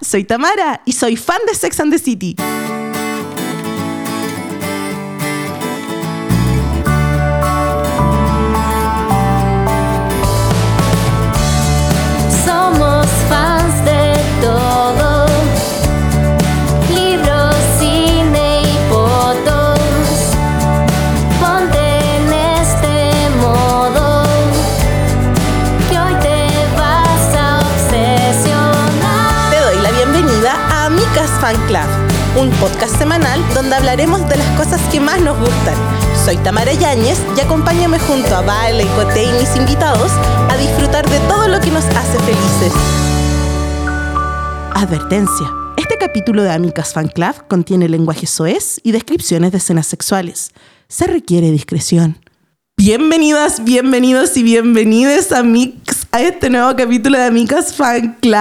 Soy Tamara y soy fan de Sex and the City. Un podcast semanal donde hablaremos de las cosas que más nos gustan. Soy Tamara Yáñez y acompáñame junto a Vale, Cote y mis invitados a disfrutar de todo lo que nos hace felices. Advertencia. Este capítulo de Amicas Fan Club contiene lenguaje soez y descripciones de escenas sexuales. Se requiere discreción. Bienvenidas, bienvenidos y bienvenidas a Mix a este nuevo capítulo de Amicas Fan Club.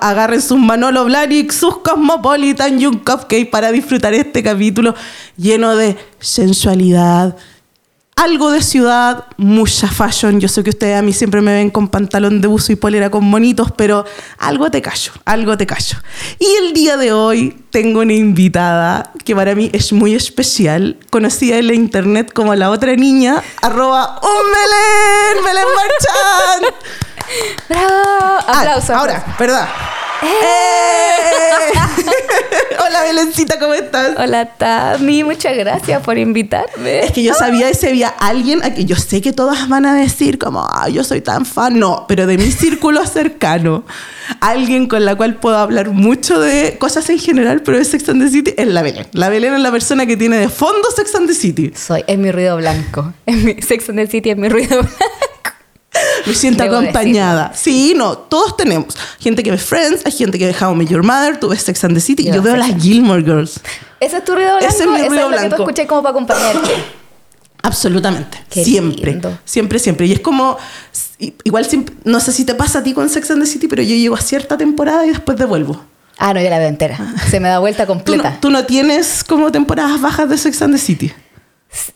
Agarren sus Manolo Blahnik, sus Cosmopolitan y un cupcake para disfrutar este capítulo lleno de sensualidad, algo de ciudad, mucha fashion. Yo sé que ustedes a mí siempre me ven con pantalón de buzo y polera con monitos, pero algo te callo, algo te callo. Y el día de hoy tengo una invitada que para mí es muy especial, conocida en la internet como la otra niña, arroba un Belén, Belén Marchand. ¡Bravo! Ah, Aplausos. ahora, ¿verdad? ¡Eh! Hola Belencita, ¿cómo estás? Hola, Tami. Muchas gracias por invitarme. Es que yo sabía que si había alguien a que yo sé que todas van a decir como, ah, yo soy tan fan. No, pero de mi círculo cercano, alguien con la cual puedo hablar mucho de cosas en general, pero de Sex and the City, es la Belén. La Belén es la persona que tiene de fondo Sex and the City. Soy, es mi ruido blanco. Es mi Sex and the City es mi ruido blanco. Me siento Debo acompañada. Sí, no, todos tenemos. Gente que ve Friends, hay gente que ve How I Met Your Mother, tú ves Sex and the City. Yo Yo, veo las Gilmore Girls. ¿Ese es tu ruido blanco? Ese es mi ruido es lo que tú blanco. escuché como para acompañarte. Absolutamente. Qué siempre. lindo. Siempre, siempre. Y es como. Igual, no sé si te pasa a ti con Sex and the City, pero yo llego a cierta temporada y después devuelvo. Ah, no, yo la veo entera. Se me da vuelta Tú no, completa. tú no tienes como temporadas bajas de Sex and the City.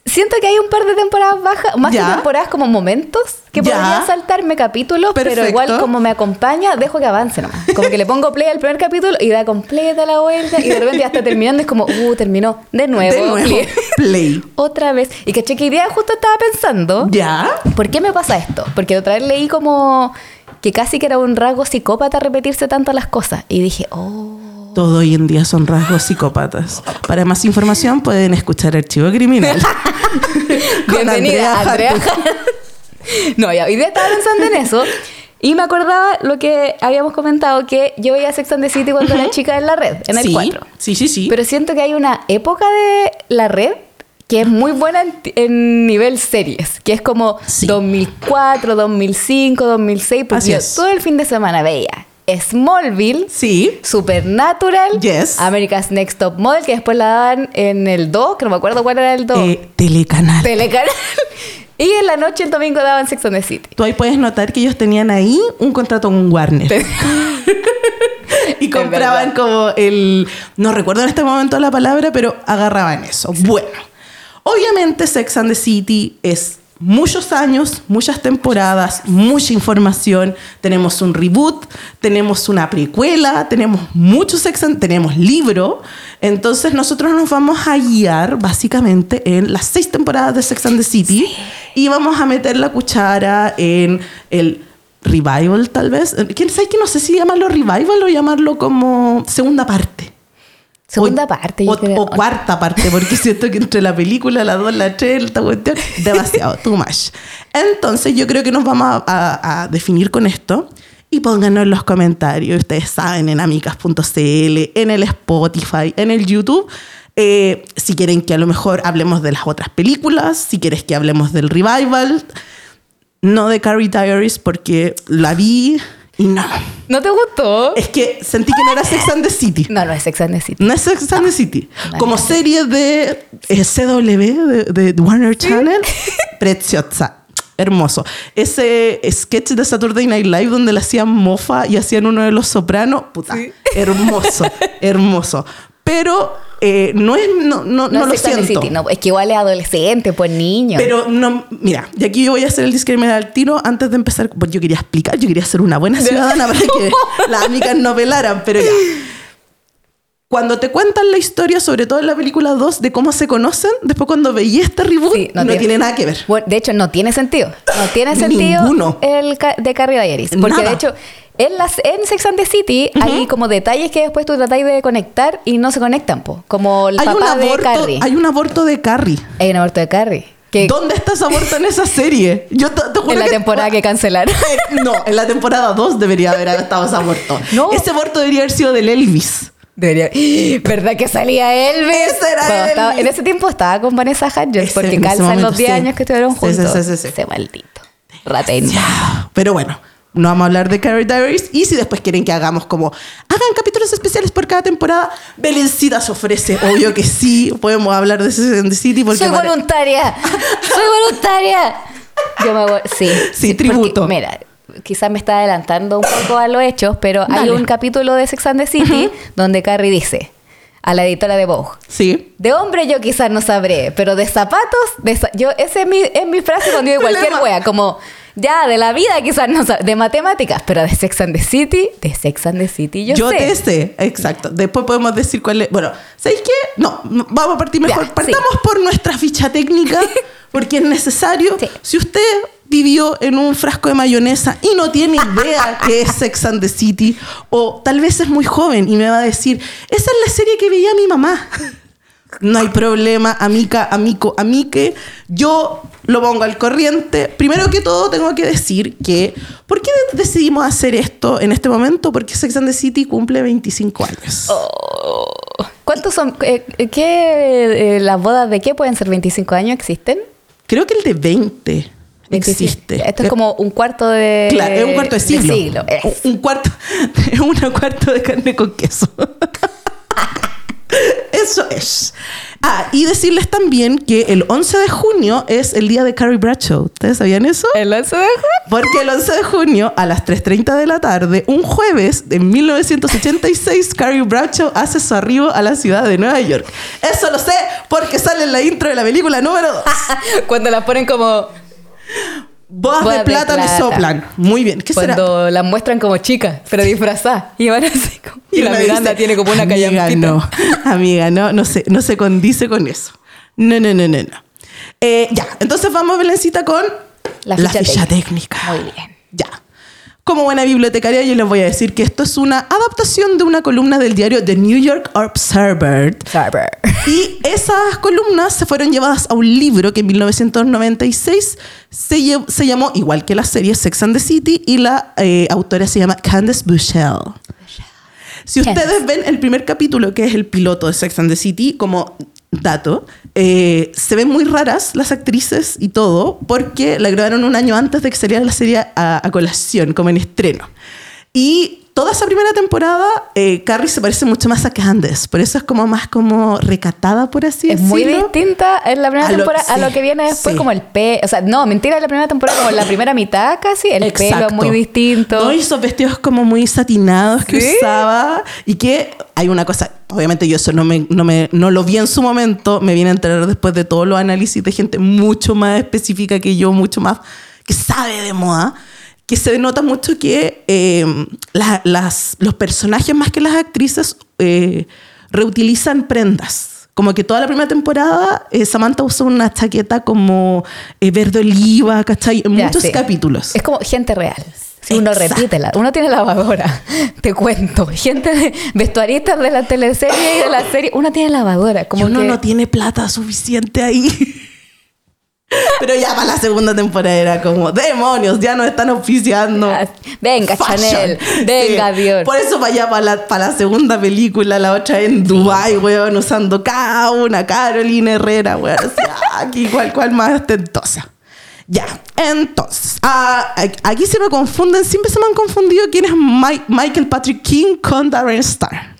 Siento que hay un par de temporadas bajas, más Ya. que temporadas como momentos, que Ya. podría saltarme capítulos, pero igual como me acompaña, dejo que avance nomás. Como que le pongo play al primer capítulo y da completa la vuelta y de repente ya está terminando es como, uh, terminó de nuevo. de nuevo. play. Play. Otra vez. Y caché que hoy día justo estaba pensando, ¿Ya? ¿por qué me pasa esto? Porque otra vez leí como que casi que era un rasgo psicópata repetirse tanto las cosas. Y dije, oh. Todo hoy en día son rasgos psicópatas. Para más información pueden escuchar Archivo Criminal. Bienvenida, Andrea. No, ya, hoy día estaba pensando en eso. Y me acordaba lo que habíamos comentado, que yo veía Sex and the City cuando era chica en la red, en el sí, 4. Sí, sí, sí. Pero siento que hay una época de la red que es muy buena en, en nivel series, que es como Sí. 2004, 2005, 2006, porque Así yo es. todo el fin de semana veía Smallville, sí. Supernatural, Yes. America's Next Top Model, que después la daban en el 2, que no me acuerdo cuál era el 2. Eh, telecanal. Telecanal. Y en la noche el domingo daban Sex and the City. Tú ahí puedes notar que ellos tenían ahí un contrato con Warner. y compraban como el... No recuerdo en este momento la palabra, pero agarraban eso. Bueno, obviamente Sex and the City es muchos años, muchas temporadas, mucha información. Tenemos un reboot, tenemos una precuela, tenemos mucho Sex and... Tenemos libro. Entonces nosotros nos vamos a guiar básicamente en las seis temporadas de Sex and the City y vamos a meter la cuchara en el revival tal vez. ¿Quién sabe que no sé si llamarlo revival o llamarlo como segunda parte? Segunda O- parte, o, creo. o cuarta parte, porque siento que entre la película, la dos, la tres, esta cuestión, demasiado, too much. Entonces yo creo que nos vamos a, a- a definir con esto. Y pónganos en los comentarios, ustedes saben, en amicas.cl, en el Spotify, en el YouTube, eh, si quieren que a lo mejor hablemos de las otras películas, si quieres que hablemos del revival, no de Carrie Diaries, porque la vi y no. ¿No te gustó? Es que sentí que no era Sex and the City. No, no es Sex and the City. No es Sex and the City. Vale. Como serie de eh, CW, de, de Warner Channel, preciosa. Hermoso. Ese sketch de Saturday Night Live donde le hacían mofa y hacían uno de los sopranos, puta, hermoso, hermoso. pero eh, no es no, no, no, No, lo siento. City, no, es que igual es adolescente, pues niño. Pero no, mira, y aquí yo voy a hacer el disclaimer al tiro antes de empezar. Pues yo quería explicar, yo quería ser una buena ciudadana para que las amigas no pelaran, pero ya. Cuando te cuentan la historia, sobre todo en la película 2, de cómo se conocen, después cuando veí este reboot, Sí, no, tiene, nada que ver. Bueno, de hecho, no tiene sentido. No tiene sentido Ninguno. el de Carrie Diaries. Porque Nada. de hecho, en, las, en Sex and the City hay como detalles que después tú tratáis de conectar y no se conectan, po. Como el Hay papá de aborto, Carrie. hay un aborto de Carrie. Hay un aborto de Carrie. Que ¿Dónde está ese aborto en esa serie? Yo te, te juro en la que- temporada que cancelaron. Eh, No, en la temporada 2 debería haber estado ese aborto. No. Ese aborto debería haber sido del Elvis. Debería... ¿Verdad que salía Elvis? Ese era estaba- Elvis. en ese tiempo estaba con Vanessa Hudgens porque calzan momento, los 10 sí. años que estuvieron sí, juntos. sí, sí, sí. Ese maldito. Ya, Pero bueno, no vamos a hablar de Carrie Diaries. Y si después quieren que hagamos como, hagan capítulos especiales por cada temporada, Belencita se ofrece. Obvio que sí, podemos hablar de Sex and the City. Porque Soy voluntaria. Soy voluntaria. Yo me voy. Sí. Sí, porque, tributo. mira, quizás me está adelantando un poco a los hechos, pero hay un capítulo de Sex and the City donde Carrie dice a la editora de Vogue. Sí. De hombre yo quizás no sabré, pero de zapatos, de yo esa es mi, es mi frase cuando digo cualquier wea, como ya de la vida quizás no sabré, de matemáticas, pero de Sex and the City, de Sex and the City yo, Yo, sé. te sé, exacto. Después podemos decir cuál es. Bueno, ¿sabéis qué? No, vamos a partir mejor. Ya, Partamos por nuestra ficha técnica, porque es necesario. Sí. Si usted vivió en un frasco de mayonesa y no tiene idea qué es Sex and the City, o tal vez es muy joven y me va a decir, esa es la serie que veía mi mamá. No hay problema, amica, amico, amique. Yo lo pongo al corriente. Primero que todo, tengo que decir que, ¿por qué decidimos hacer esto en este momento? Porque Sex and the City cumple 25 años. Oh. ¿Cuántos son? eh, ¿Qué, eh, las bodas de qué pueden ser 25 años? ¿Existen? Creo que el de 20 25. existe. Esto es como un cuarto de. Claro, es un cuarto de siglo. Un cuarto, es un cuarto de carne con queso. Eso es. Ah, y decirles también que el 11 de junio es el día de Carrie Bradshaw. ¿Ustedes sabían eso? ¿El 11 de junio? Porque el 11 de junio a las 3.30 de la tarde, un jueves de 1986, Carrie Bradshaw hace su arribo a la ciudad de Nueva York. Eso lo sé porque sale en la intro de la película número 2. Cuando las ponen como. Bodas Bodas de de plata plata. soplan. Muy bien. ¿Qué será? Cuando las muestran como chicas, pero disfrazadas. Y van así como. Y, la uno Miranda dice, tiene como una Amiga, no. Amiga, no, no se, no se condice con eso. No, no, no, no, no. Eh, ya, entonces vamos, Belencita, con La la ficha ficha, técnica. técnica. Muy bien. Ya. Como buena bibliotecaria, yo les voy a decir que esto es una adaptación de una columna del diario The New York Observer. Server. Y esas columnas se fueron llevadas a un libro que en 1996 se, se llamó, igual que la serie, Sex and the City, y la eh, autora se llama Candace Bushell. Si ustedes ven el primer capítulo, que es el piloto de Sex and the City, como dato, eh, se ven muy raras las actrices y todo, porque la grabaron un año antes de que saliera la serie a, a colación, como en estreno. Y toda esa primera temporada, eh, Carrie se parece mucho más a Candace, por eso es como más como recatada, por así Es muy decirlo. distinta en la primera A lo- temporada a sí, lo que viene después, sí. como el pelo. O sea, no, mentira, en la primera temporada, como en la primera mitad casi, el pelo es Exacto. muy distinto. No, y esos vestidos como muy satinados que Sí. usaba. Y que hay una cosa, obviamente yo eso no, me, no, me, no lo vi en su momento, me vine a enterar después de todos los análisis de gente mucho más específica que yo, mucho más que sabe de moda. Que se nota mucho que eh, la- las, los personajes más que las actrices eh, reutilizan prendas. Como que toda la primera temporada eh, Samantha usó una chaqueta como eh, verde oliva, ¿cachai? En Ya, muchos sí. capítulos. Es como gente real. Si uno repite, la, uno tiene lavadora, te cuento. Gente de vestuaristas de la teleserie y de la serie, uno tiene lavadora. Como y uno que- no tiene plata suficiente ahí. Pero ya para la segunda temporada era como, demonios, ya nos están oficiando. Ah, Venga, fashion". Chanel. Venga, Sí. Dior. Por eso para allá, para la, para la segunda película, la otra en Dubai, weón, usando cada una, Carolina Herrera, weón. así, ah, aquí, cual, cual más ostentosa. Ya, entonces, ah, aquí se me confunden, siempre se me han confundido quién es Mike- Michael Patrick King con Darren Star.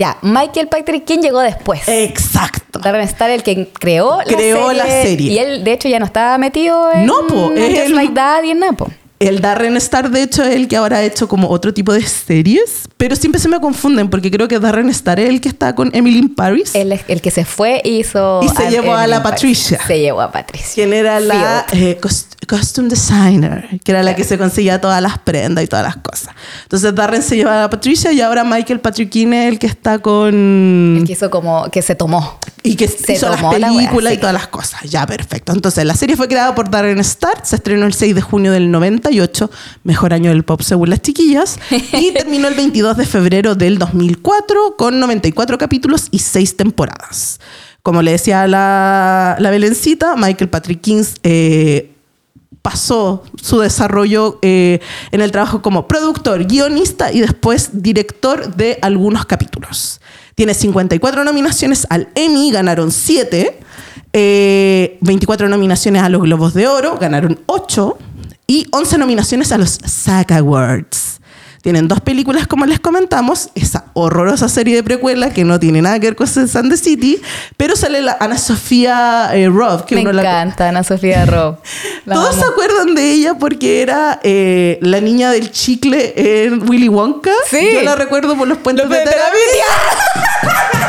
Ya, Michael Patrick King llegó después. Exacto. Darren Star, el que creó, Creó la serie. Y él, de hecho, ya no estaba metido en No, po, es Just el- Like That y en Napo. El Darren Star, de hecho, es el que ahora ha hecho como otro tipo de series, pero siempre se me confunden porque creo que Darren Star es el que está con Emily in Paris. El, el que se fue hizo. Y se llevó a la Patricia. Se llevó a Patricia. Quien era la eh, costume designer, que era la que se conseguía todas las prendas y todas las cosas. Entonces Darren se lleva a la Patricia y ahora Michael Patrick es el que está con. El que hizo como. que se tomó. Y que se hizo las películas y todas las cosas. Ya, perfecto. Entonces la serie fue creada por Darren Star, se estrenó el 6 de junio del 98, mejor año del pop según las chiquillas, y terminó el 22 de febrero del 2004 con 94 capítulos y 6 temporadas. Como le decía la, la Belencita, Michael Patrick Kings eh, pasó su desarrollo eh, en el trabajo como productor, guionista y después director de algunos capítulos. Tiene 54 nominaciones al Emmy, ganaron 7. 24 eh, nominaciones a los Globos de Oro, ganaron 8. Y 11 nominaciones a los SAG Awards. Tienen dos películas, como les comentamos, esa horrorosa serie de precuela que no tiene nada que ver con Sex and the City, pero sale la Ana Sofía eh, Robb. Que Me encanta Ana Sofía Robb. Todos se acuerdan de ella porque era eh, la niña del chicle en Willy Wonka. Sí. Yo la recuerdo por los puentes de, terapia.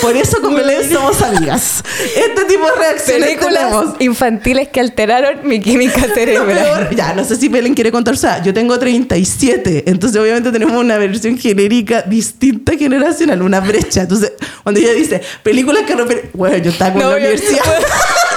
Por eso con Belén somos amigas. Este tipo de reacciones Películas infantiles que alteraron mi química cerebral. ya, no sé si Belén quiere contar. O sea, yo tengo 37. Entonces, obviamente, tenemos una versión genérica distinta generacional, una brecha. Entonces, cuando ella dice películas que rompen. Bueno, yo estaba con la universidad.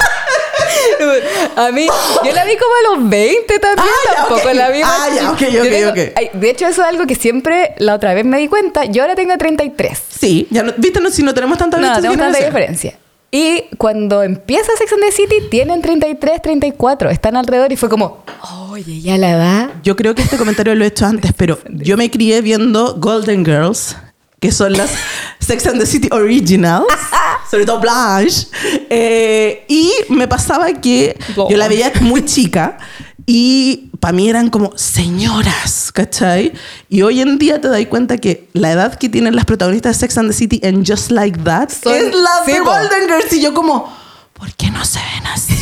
A mí, yo la vi como a los 20 también, ah, tampoco la vi. Ah, ya, ok, ok, ok. De hecho, eso es algo que siempre la otra vez me di cuenta. Yo ahora tengo 33. Sí, ya no, viste, no, si no tenemos tanta No, tenemos tanta diferencia. Y cuando empieza Sex and the City, tienen 33, 34. Están alrededor y fue como, oye, ya la edad. Yo creo que este comentario lo he hecho antes, pero yo me crié viendo Golden Girls que son las Sex and the City Originals, sobre todo Blanche. Eh, y me pasaba que yo la veía muy chica y para mí eran como señoras, ¿cachai? Y hoy en día te das cuenta que la edad que tienen las protagonistas de Sex and the City en Just Like That es la de Golden Girls. Y yo como, ¿por qué no se ven así?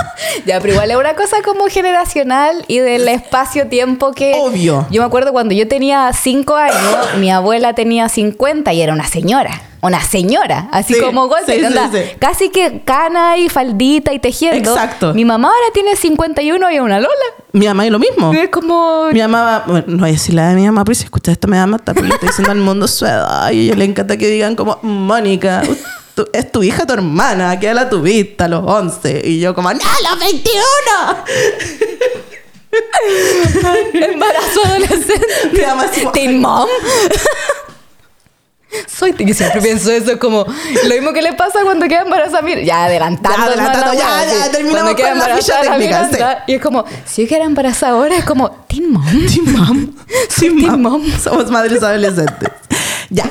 ya, pero igual es una cosa como generacional y del espacio-tiempo que... Obvio. Yo me acuerdo cuando yo tenía 5 años, mi abuela tenía 50 y era una señora. Una señora, así como golpe, casi que cana y faldita y tejiendo. Exacto. Mi mamá ahora tiene 51 y es una lola. Mi mamá es lo mismo. Es como... Mi mamá, bueno, no voy a decir la de mi mamá, pero si escuchas esto me va a matar, porque le estoy diciendo al mundo su edad y a ella le encanta que digan como, Mónica, es tu hija tu hermana, que la tuviste a los 11. Y yo como, ¡no, a los 21! Embarazo adolescente. Mi mamá Teen mom. Soy yo siempre pienso eso como lo mismo que le pasa cuando queda embarazada mira, ya adelantando, ya, adelantando, ya, ya, terminamos queda con la ficha técnica y es como si yo quedara embarazada ahora es como teen mom teen mom teen mom somos madres adolescentes ya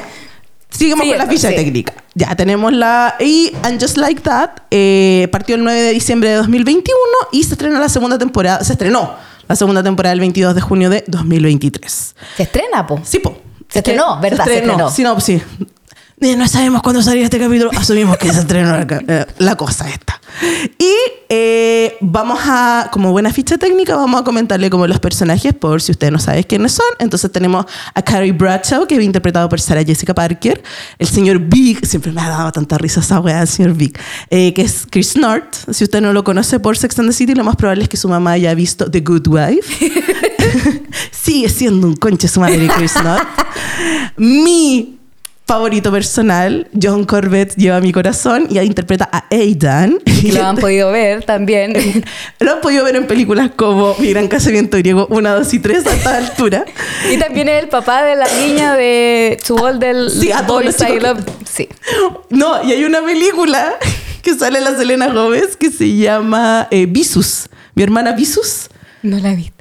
Sigamos con la ficha técnica. Ya tenemos la. Y And Just Like That eh, partió el 9 de diciembre de 2021 y se estrenó la segunda temporada. Se estrenó la segunda temporada el 22 de junio de 2023. ¿Se estrena, po? Sí, po. Se estrenó, ¿verdad? Se estrenó. Sí, no, sí. No sabemos cuándo salía este capítulo. Asumimos que se estrenó la, eh, cosa esta. Y eh, vamos a, como buena ficha técnica, vamos a comentarle como los personajes por si ustedes no saben quiénes son. Entonces tenemos a Carrie Bradshaw, que es interpretado por Sarah Jessica Parker. El señor Big, siempre me ha dado tanta risa esa weá, el señor Big, eh, que es Chris North. Si usted no lo conoce por Sex and the City, lo más probable es que su mamá haya visto The Good Wife. Sigue siendo un conche su madre, Chris North. Mi favorito personal, John Corbett lleva mi corazón y interpreta a Aidan. Y lo han podido ver también. lo han podido ver en películas como Mi Gran Casamiento Griego 1, 2 y 3 a esta altura. y también es el papá de la niña de All del sí, a todos los Love. Sí. No, y hay una película que sale la Selena Gómez que se llama eh, Visus. Mi hermana Visus. No la vi.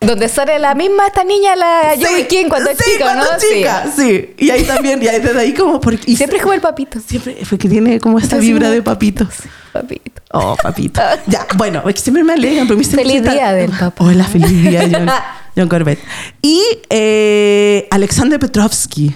Donde sale la misma esta niña, la sí, Joey King, cuando es chica, cuando ¿no? chica, sí. Y ahí también, y ahí desde ahí como... Porque, y siempre es como el papito. Siempre, porque tiene como esta vibra de papitos. Papito. Oh, papito. ya, bueno, es que siempre me alegran. Pero feliz día del papá. Hola, feliz día, John, John Corbett. Y eh, Alexander Petrovsky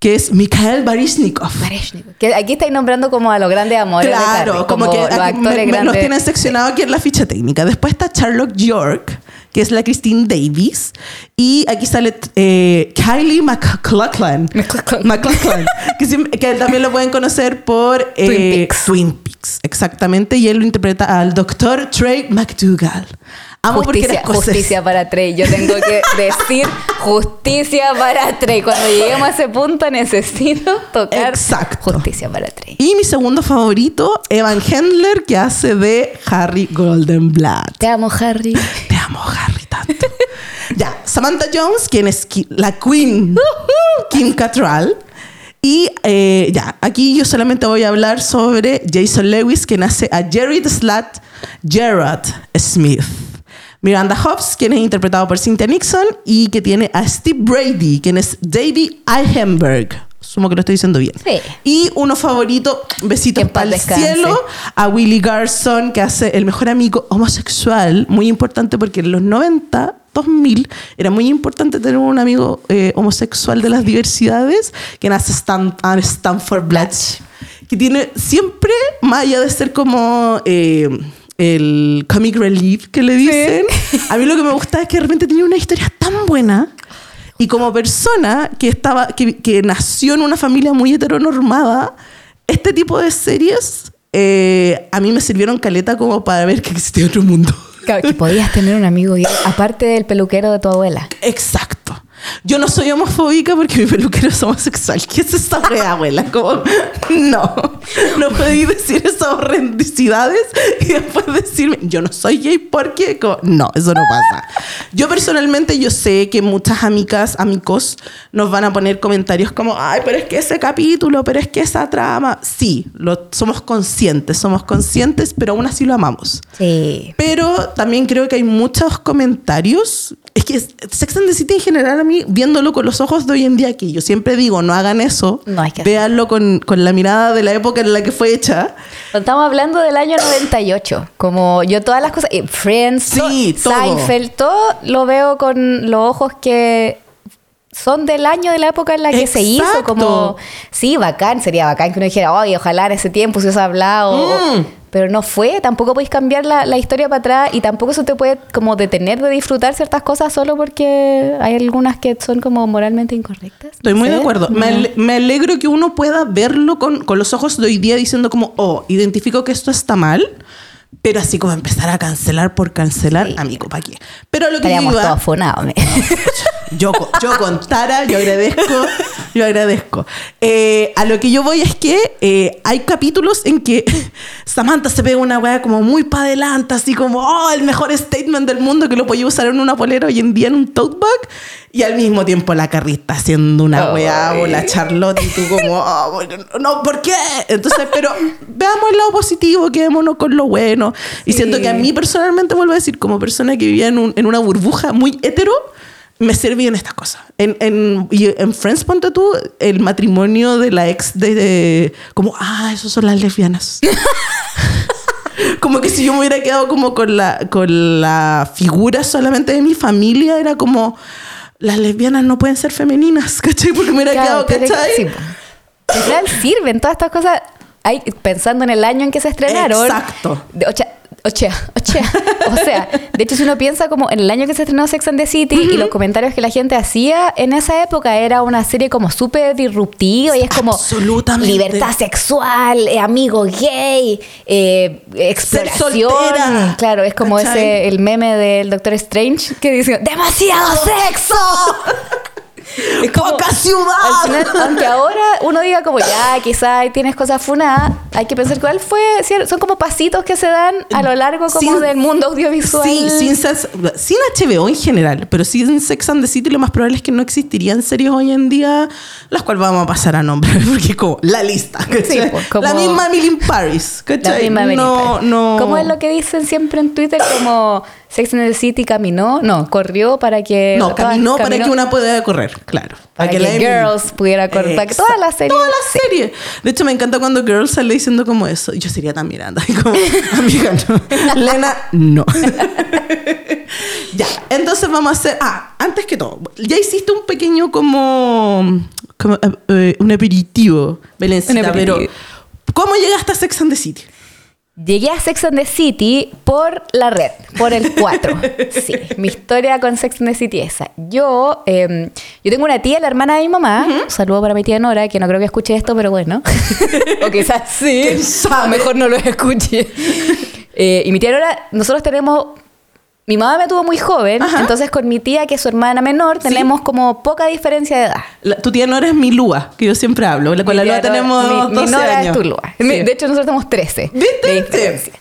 que es Mikhail Baryshnikov. Baryshnikov. Que aquí estáis nombrando como a los grandes amores. Claro, como, que los actores me, grandes. nos tienen seccionado aquí en la ficha técnica. Después está Charlotte York, que es la Christine Davis. Y aquí sale eh, Kylie McLachlan. McLachlan. que, también lo pueden conocer por eh, Twin, Peaks. Exactamente. Y él lo interpreta al doctor Trey McDougall. Amo justicia, justicia para Trey. Yo tengo que decir justicia para Trey. Cuando lleguemos a ese punto necesito tocar Exacto. justicia para Trey. Y mi segundo favorito, Evan Hendler, que hace de Harry Goldenblatt. Te amo, Harry. Te amo, Harry, tanto. ya, Samantha Jones, quien es la Queen, Kim Cattrall. Y eh, ya, aquí yo solamente voy a hablar sobre Jason Lewis, quien hace a Jared Slat Gerard Smith. Miranda Hobbs, quien es interpretado por Cynthia Nixon, y que tiene a Steve Brady, quien es David Eichenberg. Sumo que lo estoy diciendo bien. Sí. Y uno favorito, besitos para el cielo, a Willie Garson, que hace el mejor amigo homosexual. Muy importante porque en los 90, 2000, era muy importante tener un amigo eh, homosexual de las diversidades, que nace Stan, Stanford Blatch. Que tiene siempre, más allá de ser como. Eh, el comic relief que le dicen. A mí lo que me gusta es que de repente tenía una historia tan buena. Y como persona que, estaba, que, que nació en una familia muy heteronormada, este tipo de series eh, a mí me sirvieron caleta como para ver que existía otro mundo. que podías tener un amigo aparte del peluquero de tu abuela. Exacto. Yo no soy homofóbica porque mi peluquero es homosexual. ¿Qué es esta rea, abuela? Como, no. No podéis decir esas horrendicidades y después decirme, yo no soy gay porque. no, eso no pasa. Yo personalmente, yo sé que muchas amigas, amigos, nos van a poner comentarios como, ay, pero es que ese capítulo, pero es que esa trama. Sí, lo, somos conscientes, somos conscientes, pero aún así lo amamos. Sí. Pero también creo que hay muchos comentarios. Es que Sex and the City en general a mí, viéndolo con los ojos de hoy en día, que yo siempre digo, no hagan eso, no hay que véanlo con, con, la mirada de la época en la que fue hecha. Estamos hablando del año 98, como yo todas las cosas, Friends, sí, todo. Seinfeld, todo lo veo con los ojos que son del año de la época en la que se hizo, como, sí, bacán, sería bacán que uno dijera, oye, ojalá en ese tiempo se hubiese hablado. Mm pero no fue, tampoco podéis cambiar la, la, historia para atrás y tampoco eso te puede como detener de disfrutar ciertas cosas solo porque hay algunas que son como moralmente incorrectas. Estoy muy de acuerdo. Me, me, alegro que uno pueda verlo con, con, los ojos de hoy día diciendo como, oh, identifico que esto está mal, pero así como empezar a cancelar por cancelar, amigo, ¿para qué? Pero lo que yo iba... todos funados. yo, yo con Tara, yo agradezco, yo agradezco. Eh, a lo que yo voy es que eh, hay capítulos en que Samantha se pega una weá como muy para adelante, así como, oh, el mejor statement del mundo que lo podía usar en una polera hoy en día en un tote bag. Y al mismo tiempo la carrita haciendo una weá o la Charlotte y tú como, oh, no, ¿por qué? Entonces, pero veamos el lado positivo, quedémonos con lo bueno. Y siento que a mí personalmente, vuelvo a decir, como persona que vivía en, un, en una burbuja muy hetero, me servían estas cosas. En, en, y en Friends, ponte tú, el matrimonio de la ex de, como, ah, esos son las lesbianas. como que si yo me hubiera quedado como con la, con la figura solamente de mi familia, era como las lesbianas no pueden ser femeninas, ¿cachai? Porque me hubiera quedado, ¿cachai? Sí, sirven todas estas cosas. Hay, pensando en el año en que se estrenaron. Exacto. De, o, sea, o sea, de hecho, si uno piensa como en el año que se estrenó Sex and the City y los comentarios que la gente hacía en esa época era una serie como súper disruptiva y es como Absolutamente. libertad sexual, eh, amigo gay, eh, exploración. Claro, es como ese el meme del Doctor Strange que dice ¡Demasiado sexo! Es como, ¡Poca ciudad! aunque ahora uno diga como ya, quizás tienes cosas funadas, hay que pensar cuál fue, son como pasitos que se dan a lo largo como del mundo audiovisual. Sí, sin, sin, HBO en general, pero sin Sex and the City lo más probable es que no existirían series hoy en día, las cuales vamos a pasar a nombre, porque como la lista, sí, pues, la misma Emily in Paris, ¿cachai? La misma no, no. ¿Cómo es lo que dicen siempre en Twitter? Como Sex and the City caminó, no, corrió para que... No, caminó, para que una pueda correr, claro. Para, que, Girls pudiera para que toda la serie... Toda la serie. De hecho, me encanta cuando Girls sale diciendo como eso. Yo sería tan. Y como, amiga, no. Lena, no. ya, entonces vamos a hacer... Ah, antes que todo, ya hiciste un pequeño como... como uh, un aperitivo, Belencita, pero... ¿Cómo llegaste a Sex and the City? Llegué a Sex and the City por la red, por el 4. Sí, mi historia con Sex and the City es esa. Yo, em, yo tengo una tía, la hermana de mi mamá. Un saludo para mi tía Nora, que no creo que escuche esto, pero bueno. o quizás sí. A lo mejor no lo escuche. Eh, y mi tía Nora, nosotros tenemos mi mamá me tuvo muy joven, entonces con mi tía, que es su hermana menor, tenemos como poca diferencia de edad. tu tía Nora es mi Lua, que yo siempre hablo. Con la Lua tenemos mi, 12 mi Nora años. es tu Lua. De hecho, nosotros tenemos 13 ¿Viste? de diferencia.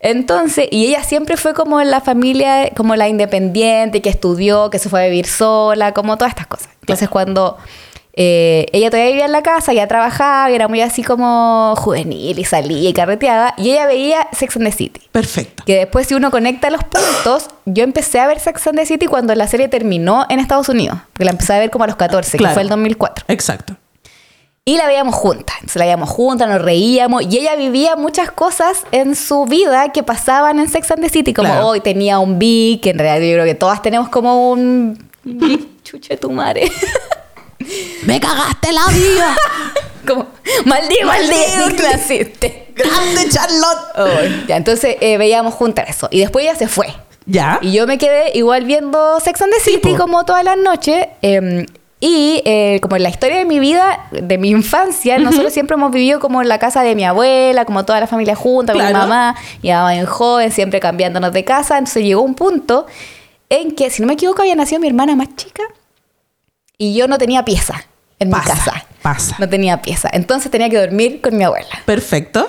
Entonces, y ella siempre fue como la familia, como la independiente, que estudió, que se fue a vivir sola, como todas estas cosas. Entonces, cuando eh, ella todavía vivía en la casa, ya trabajaba, y era muy así como juvenil y salía y carreteaba. Y ella veía Sex and the City. Perfecto. Que después, si uno conecta los puntos, yo empecé a ver Sex and the City cuando la serie terminó en Estados Unidos. Porque la empecé a ver como a los 14, que fue el 2004. Exacto. Y la veíamos juntas. Entonces la veíamos juntas, nos reíamos. Y ella vivía muchas cosas en su vida que pasaban en Sex and the City. Como hoy tenía un B, que en realidad yo creo que todas tenemos como un. Chuche tu madre. ¡Me cagaste la vida! Como, maldito, maldito, Grande Charlotte. ya, entonces eh, veíamos juntas eso. Y después ella se fue. ¿Ya? Y yo me quedé igual viendo Sex and the City como todas las noches. Em, y eh, como en la historia de mi vida, de mi infancia, nosotros siempre hemos vivido como en la casa de mi abuela, como toda la familia junta, mi mamá, y mamá en joven, siempre cambiándonos de casa. Entonces llegó un punto en que, si no me equivoco, había nacido mi hermana más chica y yo no tenía pieza en mi casa. Pasa. No tenía pieza. Entonces tenía que dormir con mi abuela. Perfecto.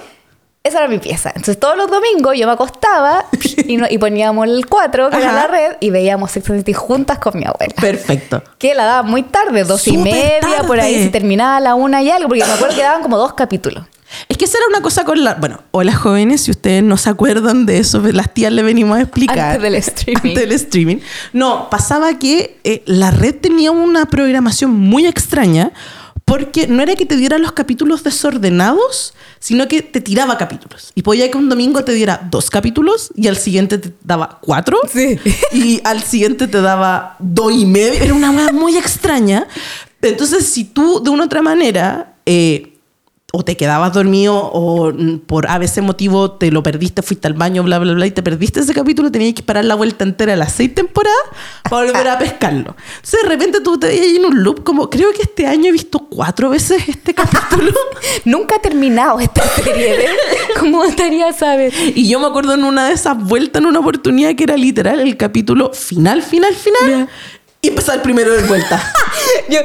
Esa era mi pieza. Entonces todos los domingos yo me acostaba y, poníamos el 4, que era la red, y veíamos Sex and City juntas con mi abuela. Perfecto. Que la daba muy tarde, dos y media, por ahí, si terminaba la una y algo, porque me acuerdo que daban como dos capítulos. Es que esa era una cosa con la. Bueno, o las jóvenes, si ustedes no se acuerdan de eso, las tías le venimos a explicar. Antes del streaming. Antes del streaming. No, pasaba que eh, la red tenía una programación muy extraña porque no era que te diera los capítulos desordenados, sino que te tiraba capítulos. Y podía que un domingo te diera dos capítulos y al siguiente te daba cuatro. Sí. Y al siguiente te daba dos y medio. Era una muy extraña. Entonces, si tú de una otra manera. Eh, o te quedabas dormido o por a veces motivo te lo perdiste, fuiste al baño, bla, bla, bla, y te perdiste ese capítulo, tenías que parar la vuelta entera de las seis temporadas para volver a pescarlo. Entonces de repente tú te veías en un loop como, creo que este año he visto cuatro veces este capítulo. Nunca ha terminado esta serie, ¿eh? ¿Cómo estaría saber? Y yo me acuerdo en una de esas vueltas, en una oportunidad que era literal el capítulo final, final, final. Y empezar primero de vuelta. yo,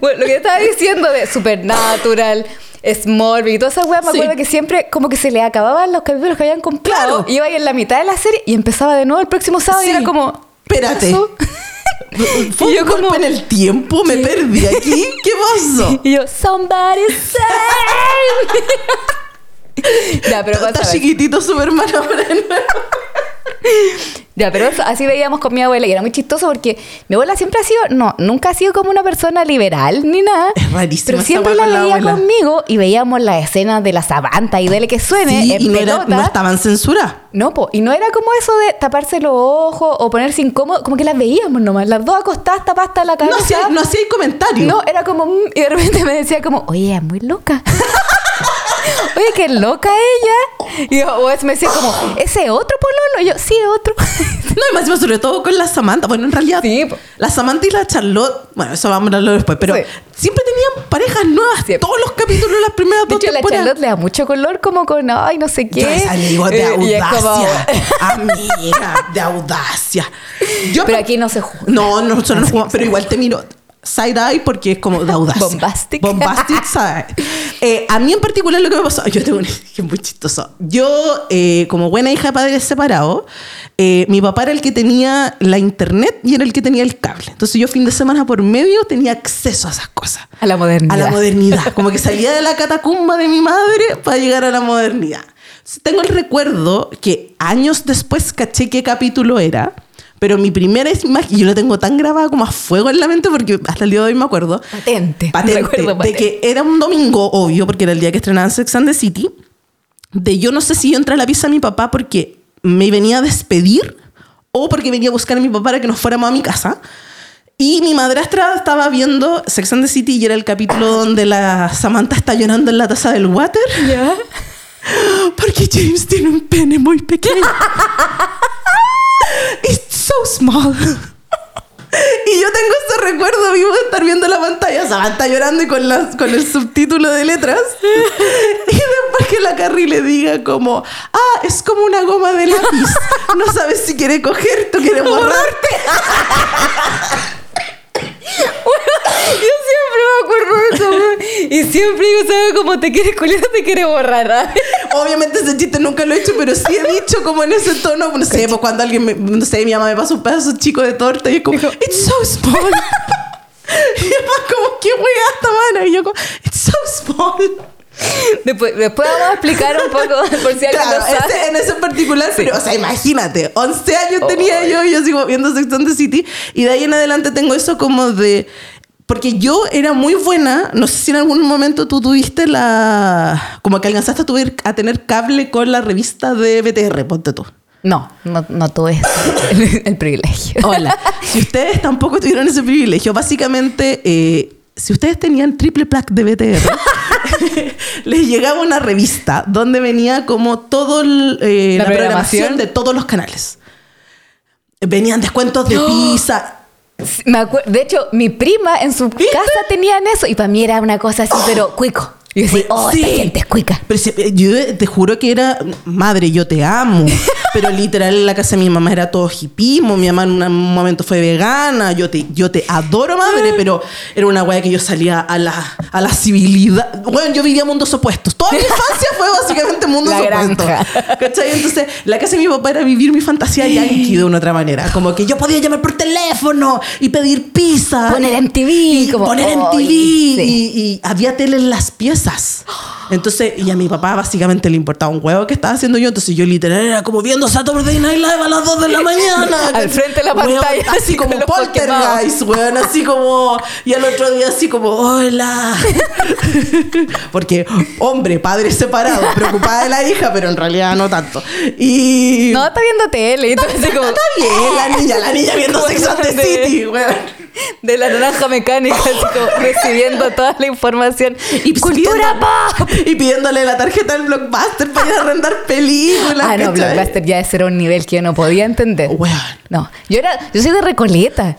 bueno, lo que estaba diciendo de Supernatural Smallville y toda esa weá, me acuerdo que siempre como que se le acababan los capítulos que habían comprado. Iba ahí en la mitad de la serie y empezaba de nuevo el próximo sábado y era como... Espérate. ¿Fue yo como en el tiempo me perdí aquí. ¿Qué pasó? Y yo, somebody save. ya, pero Está chiquitito su hermano Ya, pero así veíamos con mi abuela y era muy chistoso porque mi abuela siempre ha sido, no, nunca ha sido como una persona liberal ni nada. Es rarísimo. Pero siempre la veía conmigo y veíamos las escenas de la sabanta y dele que suene. Sí, y no, estaban censuradas. No, po, y no era como eso de taparse los ojos o ponerse incómodo, como que las veíamos nomás, las dos acostadas tapadas la cabeza. No hacía, no hacía comentarios. No, era como, mm", y de repente me decía como, oye, es muy loca. Oye, qué loca ella. Y yo, o es, me decía como, ¿ese otro pololo? Y yo, sí, otro. no, y más sobre todo con la Samantha. Bueno, en realidad, sí. la Samantha y la Charlotte, bueno, eso vamos a hablarlo después, pero siempre tenían parejas nuevas. Todos los capítulos de las primeras de dos hecho, la Charlotte le da mucho color, como con, ay, no sé qué. Yo esa le digo de eh, audacia. Amiga, de audacia. Yo, pero aquí no se juega. No, no, nosotros no jugamos, pero igual te miro side-eye porque es como de audacia. Bombastic. Bombastic side. Eh, a mí en particular lo que me pasó, yo tengo un ejemplo muy chistoso. Yo, eh, como buena hija de padres separados, eh, mi papá era el que tenía la internet y era el que tenía el cable. Entonces yo fin de semana por medio tenía acceso a esas cosas. A la modernidad. A la modernidad. Como que salía de la catacumba de mi madre para llegar a la modernidad. Tengo el recuerdo que años después caché qué capítulo era pero mi primera imagen, yo la tengo tan grabada como a fuego en la mente porque hasta el día de hoy me acuerdo. Patente. Patente. De que era un domingo, obvio, porque era el día que estrenaban Sex and the City. De yo no sé si yo entré a la pieza a mi papá porque me venía a despedir o porque venía a buscar a mi papá para que nos fuéramos a mi casa. Y mi madrastra estaba viendo Sex and the City y era el capítulo donde la Samantha está llorando en la taza del water. ¿Ya? porque James tiene un pene muy pequeño. It's so small. Y yo tengo ese recuerdo vivo de estar viendo la pantalla. Samantha llorando y con, las, con el subtítulo de letras. Y después que la Carrie le diga como, ah, es como una goma de lápiz. No sabes si quiere cogerte o quiere borrarte. Yo siempre me acuerdo de eso, Y siempre digo, ¿sabes cómo te quieres culiar te quiere borrar? ¿ah? Obviamente ese chiste nunca lo he hecho, pero sí he dicho como en ese tono, no sé, pues cuando alguien, me, no sé, mi mamá me pasa un pedazo chico de torta y es como, it's so small. y mamá como, ¿qué wea esta mano? Y yo como, it's so small. Después, después vamos a explicar un poco por si alguien claro, en ese particular, pero, o sea, imagínate, 11 años tenía yo y yo sigo viendo Sex and the City y de ahí en adelante tengo eso como de porque yo era muy buena, no sé si en algún momento tú tuviste la... como que alcanzaste a, tuve, a tener cable con la revista de BTR, ponte tú. No, no, no tuve el, privilegio. Hola. Si ustedes tampoco tuvieron ese privilegio, básicamente, eh, si ustedes tenían triple plaque de BTR, les llegaba una revista donde venía como todo eh, la, programación de todos los canales. Venían descuentos de pizza me de hecho, mi prima en su casa tenían eso y para mí era una cosa así, pero cuico. Y yo decía, oh, esta gente es cuica. Pero yo te juro que era, madre, yo te amo. Pero literal en la casa de mi mamá era todo hipismo. Mi mamá en un momento fue vegana. Yo te, yo te adoro, madre, pero era una wea que yo salía a la, a la civilidad. Bueno, yo vivía mundos opuestos. Toda mi infancia fue básicamente mundos opuestos. ¿Cachai? Entonces, la casa de mi papá era vivir mi fantasía yankee de una otra manera. Como que yo podía llamar por teléfono y pedir pizza. Poner en TV. Y poner en TV. Y, y había tele en las piezas. Entonces, y a mi papá básicamente le importaba un huevo que estaba haciendo yo. Entonces yo literal era como viendo Saturday Night Live a las 2 de la mañana. Al frente de la pantalla. así como poltergeist, weón. Así como... Y al otro día así como, hola. Porque, hombre, padre separado, preocupada de la hija, pero en realidad no tanto. Y... No, está viendo tele. Así como... está bien la niña, la niña viendo Sex and the City, weón de la naranja mecánica, así como recibiendo toda la información. Y ¡Cultura pop! Y pidiéndole la tarjeta del Blockbuster para ir a arrendar películas. Ah, no, Blockbuster ya ese era un nivel que yo no podía entender. No, yo era, yo soy de Recoleta.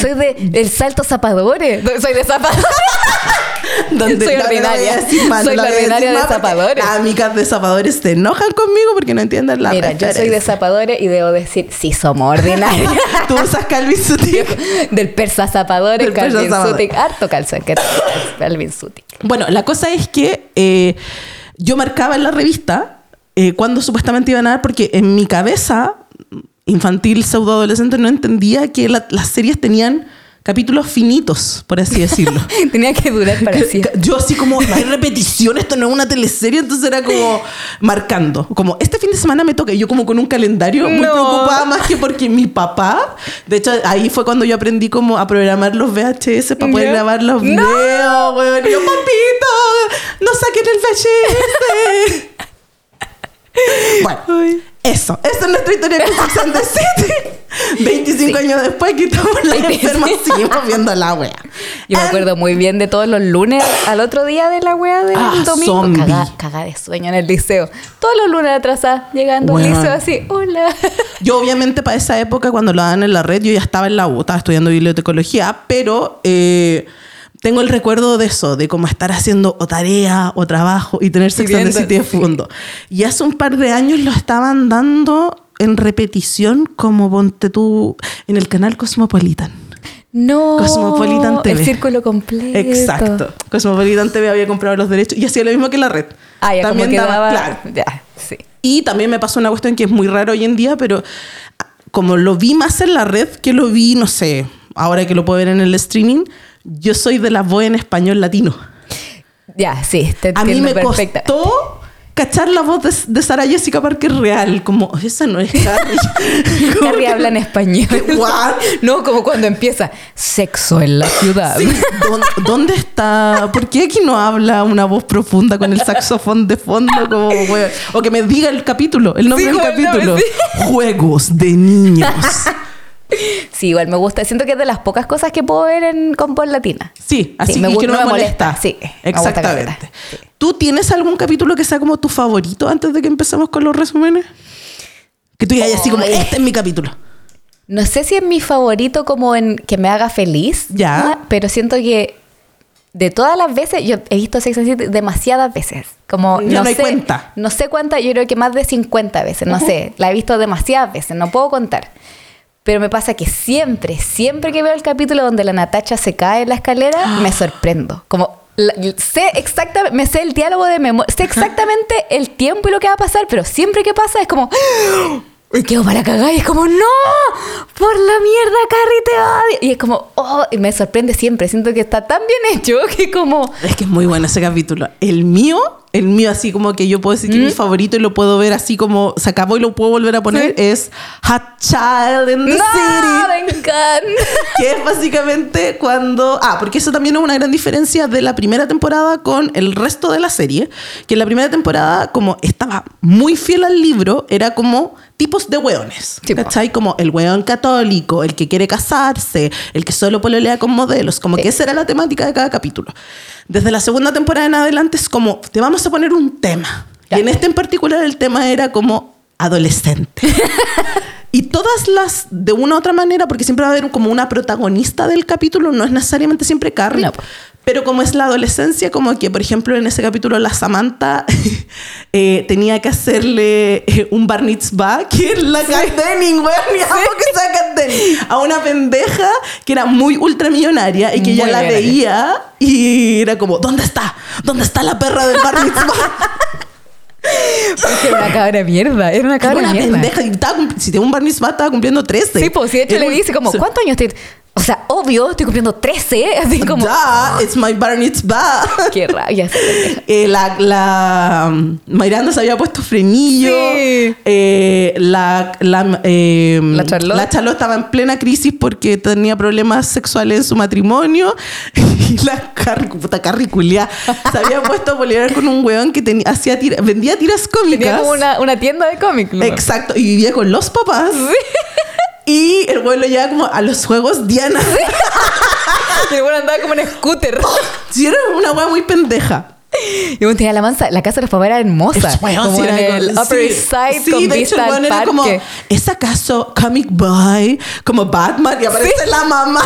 Soy de El Salto Zapadores. Soy de Zapadores. Donde soy ordinaria. soy la ordinaria de Zapadores. Las amigas de Zapadores se enojan conmigo porque no entienden la Mira, yo soy de Zapadores y debo decir, sí somos ordinarias. Tú usas Calvin Sutik. Del persa Zapadores, Calvin Sutik. Harto calzón Calvin Sutik. Bueno, la cosa es que eh, yo marcaba en la revista eh, cuando supuestamente iban a dar, porque en mi cabeza infantil, pseudo adolescente, no entendía que las series tenían capítulos finitos, por así decirlo. Tenía que durar para siempre. Yo así como, hay repetición, esto no es una teleserie, entonces era como marcando. Como, este fin de semana me toca, y yo como con un calendario muy preocupada más que porque mi papá, de hecho ahí fue cuando yo aprendí como a programar los VHS para poder grabar los videos, no. Yo, papito, no saquen el VHS. bueno, eso, esa es nuestra historia con and the City. 25 años después quitamos la enferma seguimos viendo la wea. Yo me acuerdo muy bien de todos los lunes al otro día de la wea del ah, domingo. Caga, de sueño en el liceo. Todos los lunes atrasados, llegando al liceo así, hola. Yo obviamente para esa época cuando lo daban en la red yo ya estaba en la U, estaba estudiando bibliotecología, pero... Eh, tengo el recuerdo de eso, de cómo estar haciendo o tarea o trabajo y tener Sex and the City de fondo. Y hace un par de años lo estaban dando en repetición como ponte tú en el canal Cosmopolitan. No, Cosmopolitan TV. El círculo completo. Exacto. Cosmopolitan TV había comprado los derechos y hacía lo mismo que la red. Ah, ya también como daba, claro. Ya, sí. Y también me pasó una cuestión que es muy raro hoy en día, pero como lo vi más en la red que lo vi, no sé, ahora que lo puedo ver en el streaming, yo soy de la voz en español latino. Ya, sí, te A mí me costó cachar la voz de, de Sara Jessica Parker real, como esa no es Harry. Harry habla en español. No, como cuando empieza sexo en la ciudad. ¿dónde, está? ¿Por qué aquí no habla una voz profunda con el saxofón de fondo? Como, o que me diga el capítulo, el nombre del capítulo. Juegos de niños. Sí, igual me gusta. Siento que es de las pocas cosas que puedo ver en, con voz latina. Sí, así me, gusta, no me, molesta. Sí, exactamente. ¿Tú tienes algún capítulo que sea como tu favorito antes de que empecemos con los resúmenes? Que tú digas así como, este es mi capítulo. No sé si es mi favorito como en que me haga feliz. Ya. Pero siento que de todas las veces, yo he visto Sex and City demasiadas veces. Como, no, sé, cuenta. No sé cuántas, yo creo que más de 50 veces, no sé. La he visto demasiadas veces, no puedo contar. Pero me pasa que siempre, siempre que veo el capítulo donde la Natacha se cae en la escalera, me sorprendo. Como, la- sé exactamente, me sé el diálogo de memoria, sé exactamente el tiempo y lo que va a pasar, pero siempre que pasa es como... Me quedo para cagar y es como, ¡No! ¡Por la mierda, Carrie, te odio! Y es como, ¡Oh! Y me sorprende siempre. Siento que está tan bien hecho que como... Es que es muy bueno ese capítulo. El mío, el mío así como que yo puedo decir que es mi favorito y lo puedo ver así como se acabó y lo puedo volver a poner, Sí. es Hot Child in the ¡No! City. ¡Me encanta! Que es básicamente cuando... Ah, porque eso también es una gran diferencia de la primera temporada con el resto de la serie. Que en la primera temporada, como estaba muy fiel al libro, era como tipos de hueones. Sí, po. ¿Cachai? Como el hueón católico, el que quiere casarse, el que solo pololea con modelos. Como que esa era la temática de cada capítulo. Desde la segunda temporada en adelante es como, te vamos a poner un tema. Y en este en particular el tema era como adolescente. Y todas las, de una u otra manera, porque siempre va a haber como una protagonista del capítulo, no es necesariamente siempre Carrie, No. Pero como es la adolescencia, como que, por ejemplo, en ese capítulo la Samantha eh, tenía que hacerle eh, un bar mitzvah, que es la Kat Denning, weón, amo que Denning, a una pendeja que era muy ultramillonaria y que Muy la veía y era como, ¿dónde está? ¿Dónde está la perra del bar mitzvah? Era una cabra mierda. Era una cabra una mierda. pendeja. Y estaba si tenía un bar mitzvah, estaba cumpliendo 13. Sí, pues, sí, de hecho Era le dice como. ¿cuántos años tienes? O sea, obvio, estoy cumpliendo 13. Así como, Da, it's my bar mitzvah. qué rabia. Eh, la, la um, Miranda se había puesto frenillo. Sí. Eh, la, la, eh, La Charlotte. la Charlotte estaba en plena crisis porque tenía problemas sexuales en su matrimonio. Y la puta Carrie culiá, se había puesto a pelear con un weón que tenía, hacía tira- vendía tiras cómicas. Tenía como una, una tienda de cómics. ¿no? Exacto, y vivía con los papás. Y el güey lo llevaba como a los juegos Diana. El bueno andaba como en scooter. Si era una weá muy pendeja. Y bueno, tenía la mansa, la casa de los papás era hermosa. Weón, como sí, en era el como- Upper sí. East Side Sí, con de hecho, vista el al parque. como, ¿es acaso Comic Boy? Como Batman. Y aparece la mamá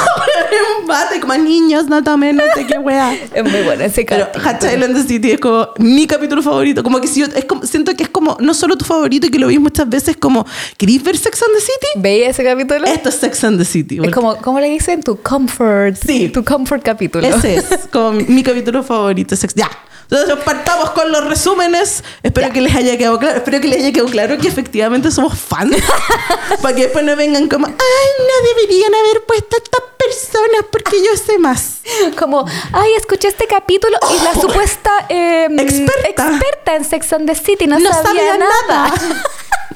en un bate, como niños, no tomen, no sé qué weá. Es muy bueno ese Pero capítulo. Child in the City es como mi capítulo favorito. Como que si yo, es como, siento que es como no solo tu favorito y que lo vi muchas veces como, ¿querís ver Sex and the City? ¿Veía ese capítulo? Esto es Sex and the City. Es como, ¿cómo le dicen? Tu comfort. Sí. Tu comfort capítulo. Ese es como mi capítulo favorito. Sex- Ya. Entonces partamos con los resúmenes. Espero que les haya quedado claro. Espero que les haya quedado claro que efectivamente somos fans. Para que después no vengan como, ay, no deberían haber puesto a estas personas porque yo sé más. Como, ay, escuché este capítulo y la supuesta eh, Experta. experta en Sex and the City no, No sabía, sabía nada. nada.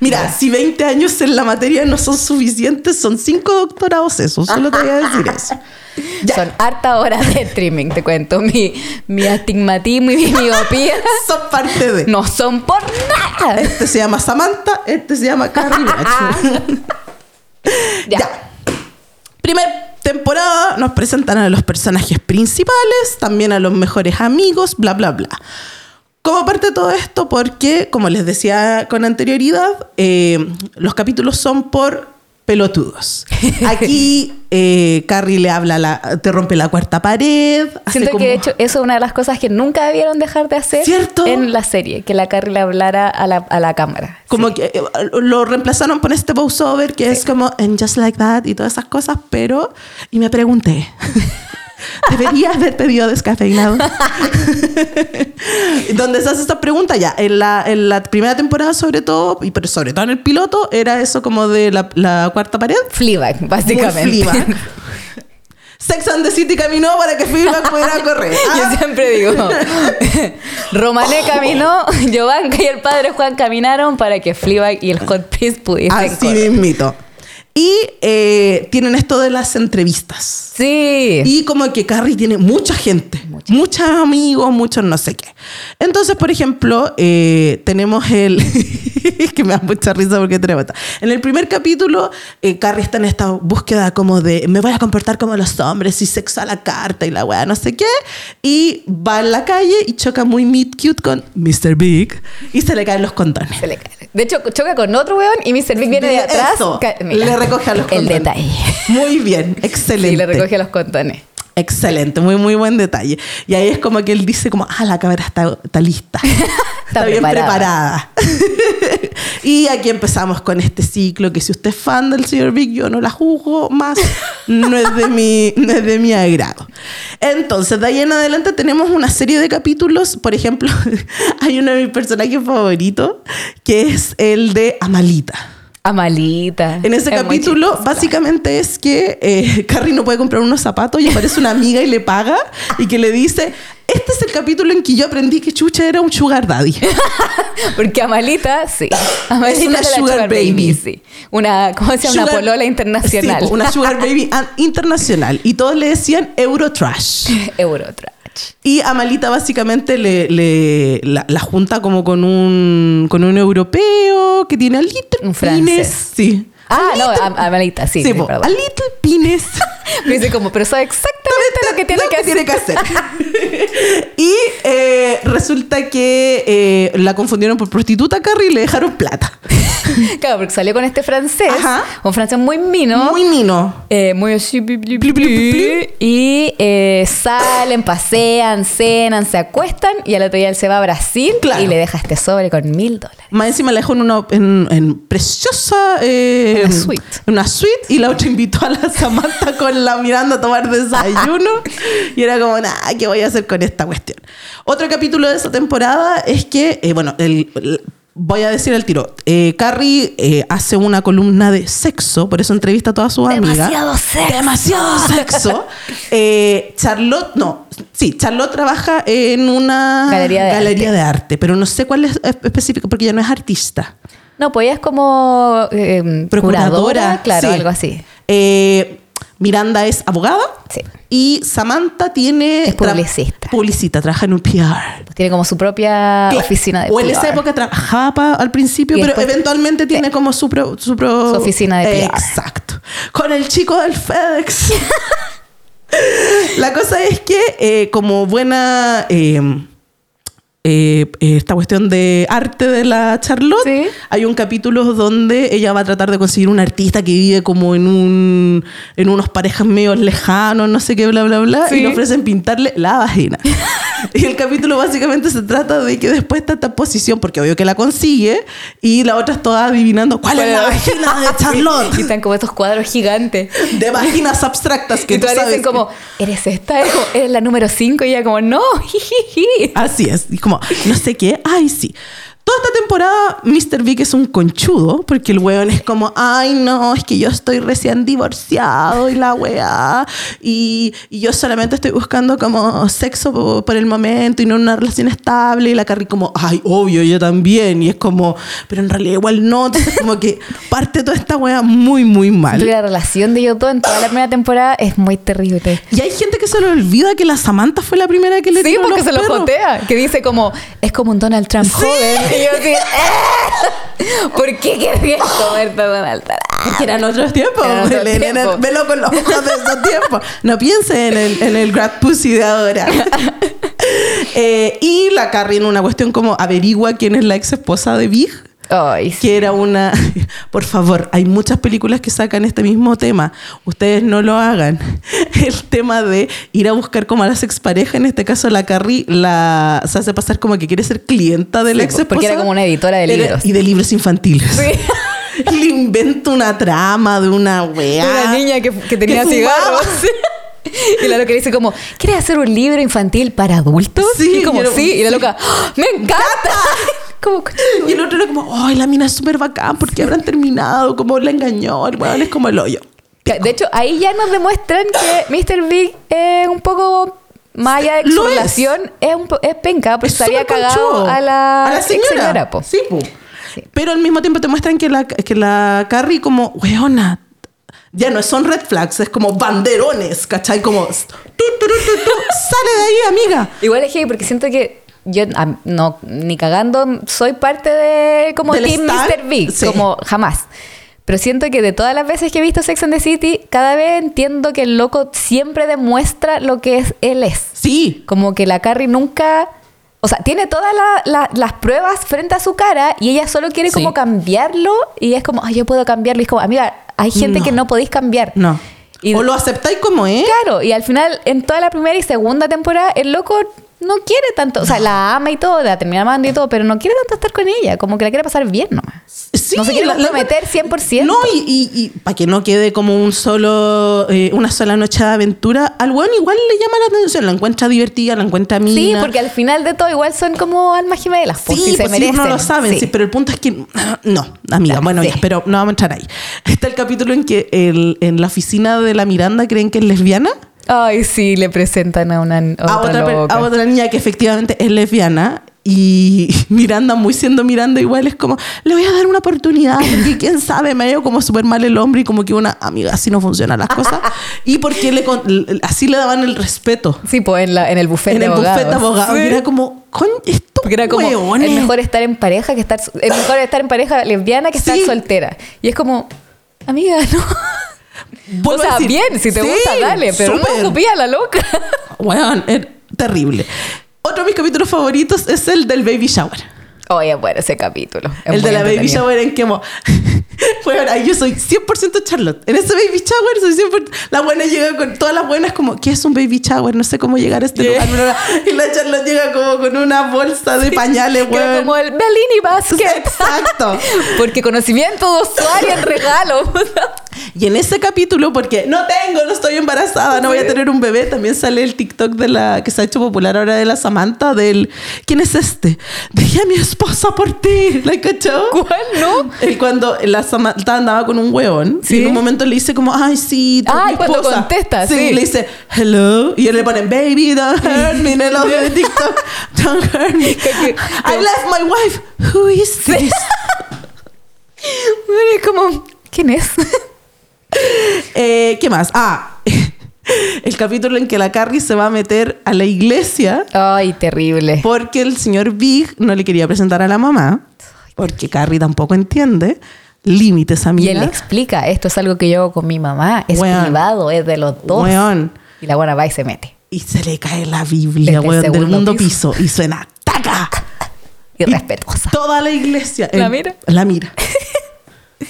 Mira, si 20 años en la materia no son suficientes, son 5 doctorados eso. Solo te voy a decir eso. Ya. Son harta horas de streaming, te cuento. Mi, mi astigmatismo y mi miopía Son parte de. no son por nada. Este se llama Samantha, este se llama Carrie. Ya. Ya. Primer temporada nos presentan a los personajes principales, también a los mejores amigos, bla, bla, bla. Como parte de todo esto, porque, como les decía con anterioridad, eh, los capítulos son por pelotudos. Aquí eh, Carrie le habla, la, te rompe la cuarta pared. hace Siento como- que de hecho eso es una de las cosas que nunca debieron dejar de hacer ¿Cierto? en la serie, que la Carrie le hablara a la, a la cámara. Como que eh, lo reemplazaron por este voiceover que es como en Just Like That y todas esas cosas, pero. Y me pregunté. Debería haber pedido descafeinado. Donde se hace esta pregunta ya. En la, en la primera temporada, sobre todo, y pero sobre todo en el piloto, era eso como de la, la cuarta pared. Fleabag, básicamente. Fleabag. Sex and the City caminó para que Fleabag pudiera correr. Ah, Yo siempre digo, Romané caminó, Giovanka y el padre Juan caminaron para que Fleabag y el Hot Prince pudiesen Así correr. mismito. Y eh, tienen esto de las entrevistas. Sí. Y como que Carrie tiene mucha gente, muchos amigos, muchos no sé qué. Entonces, por ejemplo, eh, tenemos el... que me da mucha risa porque tenemos esta. En el primer capítulo, eh, Carrie está en esta búsqueda como de me voy a comportar como los hombres y sexo a la carta y la weá, no sé qué. Y va en la calle y choca muy meet cute con Mr. Big y se le caen los condones. Se le cae. De hecho, choca con otro weón y Mr. Big viene de atrás. Eso, le recoge a los El detalle. Muy bien, excelente. Sí, le recoge los condones. Excelente, muy, muy buen detalle. Y ahí es como que él dice como, ah, la cámara está, está lista. está, bien preparada. y aquí empezamos con este ciclo que si usted es fan del señor Big, yo no la juzgo más, no es de mi, no es de mi agrado. Entonces, de ahí en adelante tenemos una serie de capítulos. Por ejemplo, hay uno de mis personajes favoritos, que es el de Amalita. Amalita. En ese Es capítulo, básicamente es que eh, Carrie no puede comprar unos zapatos y aparece una amiga y le paga y que le dice, este es el capítulo en que yo aprendí que Chucha era un sugar daddy. Porque Amalita, sí. Amalita una era la sugar baby. sí. Una, ¿cómo se llama? Una polola internacional. Sí, una sugar baby internacional. Y todos le decían Eurotrash. Eurotrash. Y Amalita básicamente le, le- la, la junta como con un, con un europeo que tiene a little Un francés. Sí. Ah, A no, little- Am- Amalita, sí. Sí, sí, po, perdón. a little penis. Me dice como, pero sabe exactamente lo que tiene lo que hacer. tiene que hacer. y eh, resulta que eh, la confundieron por prostituta Carrie y le dejaron plata. Claro, porque salió con este francés, Ajá. un francés muy mino. Muy mino. eh, muy así, y eh, salen, pasean, cenan, se acuestan y al otro día él se va a Brasil Claro. y le deja este sobre con mil dólares. Más encima la dejó en una en, en preciosa eh, Una suite. una suite y la otra invitó a la Samantha con la mirando a tomar desayuno y era como, nada, ¿qué voy a hacer con esta cuestión? Otro capítulo de esa temporada es que, eh, bueno, el- el- voy a decir al tiro, eh, Carrie eh, hace una columna de sexo, por eso entrevista a todas sus amigas. Demasiado sexo. Demasiado sexo. Eh, Charlotte, no, sí, Charlotte trabaja en una Galería de galería de arte, pero no sé cuál es específico porque ella no es artista. No, pues ella es como eh, curadora, claro, sí. algo así. Eh, Miranda es abogada Sí. y Samantha tiene Es tra- publicista. publicista, trabaja en un PR. Pues tiene como su propia Claro. oficina de o en esa PR. época trabajaba pa- al principio, Y pero después- eventualmente tiene como su, pro- su, pro- Su oficina de PR. Exacto. Con el chico del FedEx. La cosa es que, eh, como buena. eh, eh, esta cuestión de arte de la Charlotte, Sí. hay un capítulo donde ella va a tratar de conseguir un artista que vive como en un en unos parejas medio lejanos, no sé qué, bla, bla, bla, Sí. y le ofrecen pintarle la vagina. y el capítulo básicamente se trata de que después está esta posición, porque obvio que la consigue, y la otra está adivinando cuál es la vagina de Charlotte. Y están como estos cuadros gigantes. de vaginas abstractas que y tú sabes dicen como, ¿eres esta? ¿Eres la número 5? Y ella como, no. Así es. Y como, no sé qué, ay, sí. Toda esta temporada, Mr. Big es un conchudo, porque el weón es como, ay, no, es que yo estoy recién divorciado y la weá, y, y yo solamente estoy buscando como sexo po- por el momento y no una relación estable. Y la Carrie como, ay, obvio, yo también. Y es como, pero en realidad igual no. Entonces, como que parte toda esta weá muy, muy mal. La relación de dos en toda la primera temporada es muy terrible. Y hay gente que se le olvida que la Samantha fue la primera que le Sí, porque los se lo perros. jotea. Que dice como, es como un Donald Trump joven. Y yo así, "Ah, ¿por qué querrías comerte a Donald Trump? Que eran otros tiempos. Ven- ven- tiempos. Velo con los ojos de esos tiempos. No piense en el, en el grad pussy de ahora. Eh, y la Carrie en una cuestión como averigua quién es la ex esposa de Big. Ay, sí. Que era una. Por favor, hay muchas películas que sacan este mismo tema. Ustedes no lo hagan. El tema de ir a buscar como a las exparejas, en este caso la Carrie, la, se hace pasar como que quiere ser clienta de la Sí, ex esposa. porque era como una editora de libros. Y de libros infantiles. Sí. Le inventa una trama de una weá. Una niña que, que tenía que cigarros. Y la loca dice como, ¿quieres hacer un libro infantil para adultos? Sí, y como, sí. Y la sí. loca, ¡Ah, ¡me encanta! como, Y el otro era como, ay, la mina es súper bacán porque habrán terminado, como la engañó, el weón es como el hoyo. De hecho, ahí ya nos demuestran que Mr. Big es un poco más allá de su es. es, un es penca, porque Es se había cagado a la, a la señora. po. Sí, po. Sí. Pero al mismo tiempo te muestran que la, que la Carrie como, weona, ya no son red flags, es como banderones, ¿cachai? Como, sale de ahí, amiga. Igual es que, porque siento que yo no, ni cagando, soy parte de como Team Mr. Big, como jamás. Pero siento que de todas las veces que he visto Sex and the City, cada vez entiendo que el loco siempre demuestra lo que es, él es. Sí. Como que la Carrie nunca... O sea, tiene todas las pruebas frente a su cara y ella solo quiere como cambiarlo y es como, ay, yo puedo cambiarlo. Y es como, amiga, hay gente que no podéis cambiar. No. o lo aceptáis como es. Claro, y al final, en toda la primera y segunda temporada, el loco no quiere tanto, o sea, la ama y todo, la termina amando y todo, pero no quiere tanto estar con ella, como que la quiere pasar bien nomás. Sí, no se quiere comprometer 100%. No, y, y, para que no quede como un solo, eh, una sola noche de aventura, al weón igual le llama la atención, la encuentra divertida, la encuentra mina. Sí, porque al final de todo igual son como almas gemelas, pues, sí, si se merecen. no lo saben, sí. pero el punto es que, no, amiga, bueno, ya, pero no vamos a entrar ahí. Está el capítulo en que el, en la oficina de la Miranda creen que es lesbiana. Ay, sí, le presentan a una a otra, niña que efectivamente es lesbiana y Miranda, muy siendo Miranda, igual es como, le voy a dar una oportunidad, porque quién sabe, me ha como súper mal el hombre y como que una amiga, así no funcionan las cosas. y porque le, así le daban el respeto. Sí, pues en, la, en el buffet en de abogados. En el buffet de abogados. era como, con esto era como, es mejor estar en pareja que estar, es mejor estar en pareja lesbiana que estar soltera. Y es como, amiga, no o sea, bien, si te gusta, dale, pero no no la loca. Bueno, es terrible. Otro de mis capítulos favoritos es el del baby shower. Oye, bueno, ese capítulo. el de la baby shower en que... bueno, yo soy 100% Charlotte. En ese baby shower soy 100%... La buena llega con... Todas las buenas como, ¿qué es un baby shower? No sé cómo llegar a este lugar. Y la Charlotte llega como con una bolsa de pañales, güey. Como el Bellini Basket. Exacto. porque conocimiento de usuario en regalo. Y en ese capítulo, porque no tengo, no estoy embarazada, no voy a tener un bebé, también sale el TikTok de la... Que se ha hecho popular ahora de la Samantha, del... ¿Quién es este? Dejé a mi esposa por ti. ¿La cachó? ¿Cuál no? Él cuando la Samantha andaba con un hueón, y en un momento le dice como, ay, sí, tu Ay, cuando contesta, sí, le dice, hello, y él le pone, baby, don't hurt me, en el audio de TikTok, don't hurt me. I left my wife, who is this? es como, ¿quién es? Eh, ¿Qué más? Ah, el capítulo en que la Carrie se va a meter a la iglesia. Ay, terrible. Porque el señor Big no le quería presentar a la mamá. Porque Carrie tampoco entiende límites, amiga. Y él le explica, esto es algo que yo hago con mi mamá, es privado, es de los dos. Y la buena va y se mete. Y se le cae la Biblia, weón, del mundo piso. y suena ¡taca! Irrespetuosa. toda la iglesia. ¿La mira? La mira.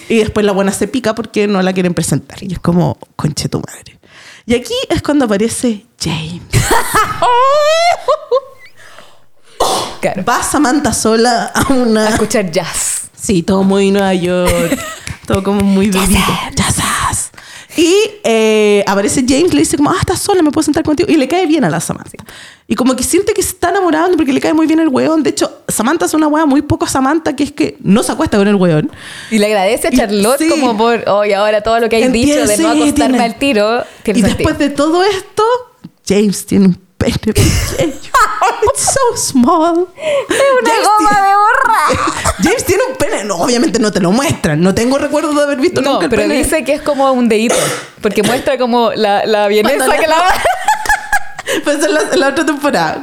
y después la buena se pica porque no la quieren presentar. Y es como, conche tu madre. Y aquí es cuando aparece James. Va Samantha sola a una... A escuchar jazz. Sí, todo muy Nueva York. todo como muy bebito. Jazz. Y eh, aparece James, le dice como, ah, estás sola, me puedo sentar contigo. Y le cae bien a la Samantha. Y como que siente que se está enamorando porque le cae muy bien el weón. De hecho, Samantha es una weá muy poco Samantha, que es que no se acuesta con el weón. Y le agradece a Charlotte como por, hoy ahora todo lo que hay dicho de no acostarme al tiro. Y después de todo esto, James tiene un pene pequeño. It's so small. Es una goma de borra. Pene. No, obviamente no te lo muestran. No tengo recuerdo de haber visto no, nunca el pero dice que es como un dedito. Porque muestra como la, la bienesa que la... pues en la, otra temporada.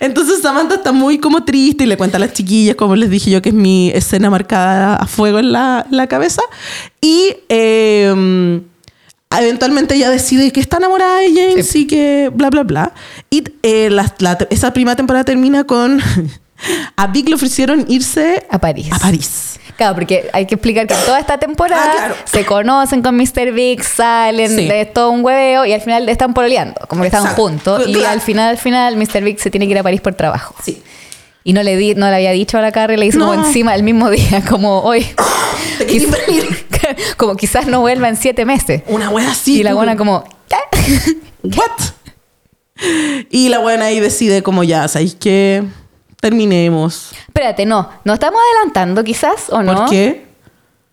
Entonces Samantha está muy como triste y le cuenta a las chiquillas, como les dije yo, que es mi escena marcada a fuego en la, la cabeza. Y... Eh, eventualmente ella decide que está enamorada de James y que bla, bla, bla. Y eh, esa primera temporada termina con... a Vic le ofrecieron irse a París. A París. Claro, porque hay que explicar que toda esta temporada ah, se conocen con Mr. Big, salen de todo un hueveo y al final están pololeando, como que están juntos. Y al final, al final, Mr. Big se tiene que ir a París por trabajo. Sí. Y no le, di, no le había dicho a la Carrie, le hizo como encima el mismo día, como hoy. como quizás no vuelva en siete meses. Una buena así. Y la buena como, ¿what? Y la buena ahí decide como ya, ¿sabéis qué? Terminemos. Espérate, no. ¿Nos estamos adelantando quizás o no? ¿Por qué?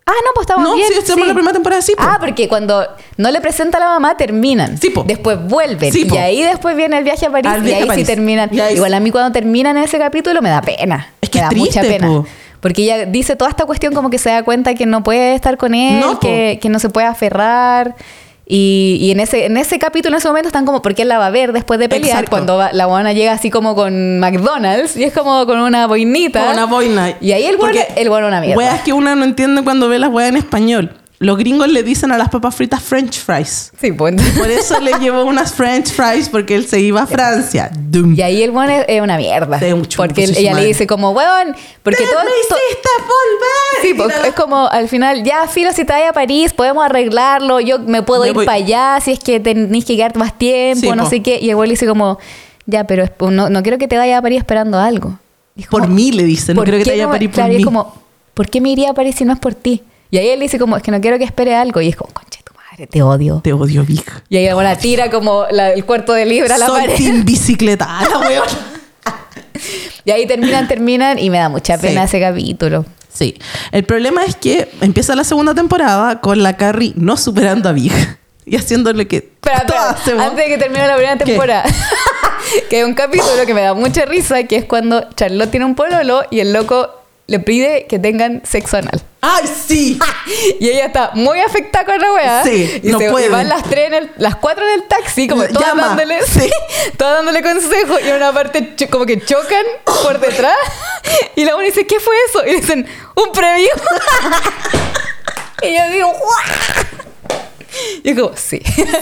Ah, no, pues estamos no, bien. sí, estamos en la primera temporada, sí. Ah, porque cuando no le presenta a la mamá, terminan. Sí, po. Después vuelven. y ahí después viene el viaje a París. y ahí sí terminan. Igual a mí cuando terminan ese capítulo me da pena. Es que me da mucha pena. Porque ella dice toda esta cuestión como que se da cuenta que no puede estar con él, No, po. que, que no se puede aferrar. Y, y en, ese, en ese capítulo, en ese momento, están como, porque él la va a ver después de pelear, Exacto. cuando va- la buena llega así como con McDonald's, y es como con una boinita. Con una boina. Y ahí el bueno, el bueno una mierda. Weas que una no entiende cuando ve las weas en español. Los gringos le dicen a las papas fritas French fries. Sí, pues. Por eso le llevó unas French fries porque él se iba a Francia. Dum. Y ahí el bueno es, una mierda. Sí, un porque él- ella madre. le dice como, weón, porque ¡Te todo... me to- hiciste volver! Sí, Y pues, es como al final, ya, filo, si te vas a París, podemos arreglarlo, yo me puedo Me ir voy. para allá si es que tenés que quedarte más tiempo, Sí, no po. sé qué. Y el güey le dice como, ya, pero no, no quiero que te vayas a París esperando algo. Y Por mí le dicen, no ¿por creo que te vaya a parir por claro, y mí. es como, ¿por qué me iría a París si no es por ti? Y ahí él dice como, es que no quiero que espere algo. Y es como, conche tu madre, te odio. Te odio, Vic. Y ahí bueno, tira como la- el cuarto de libra a la Soy pared. team bicicleta, la weón. Y ahí terminan, terminan y me da mucha pena Sí. ese capítulo. Sí. El problema es que empieza la segunda temporada con la Carrie no superando a Vic y haciéndole que todas espera, hacemos. antes de que termine la primera temporada. que hay un capítulo que me da mucha risa, que es cuando Charlotte tiene un pololo y el loco le pide que tengan sexo anal. ¡Ay, sí! Y ella está muy afectada con la weá. Sí, y no se, puede. Y van las tres en el- las cuatro en el taxi, como todas Llama, dándole, sí. todas dándole consejo. Y en una parte como que chocan por detrás. Y la una dice, ¿qué fue eso? Y dicen, un preview. y yo digo, ¡guau! Y es como, sí.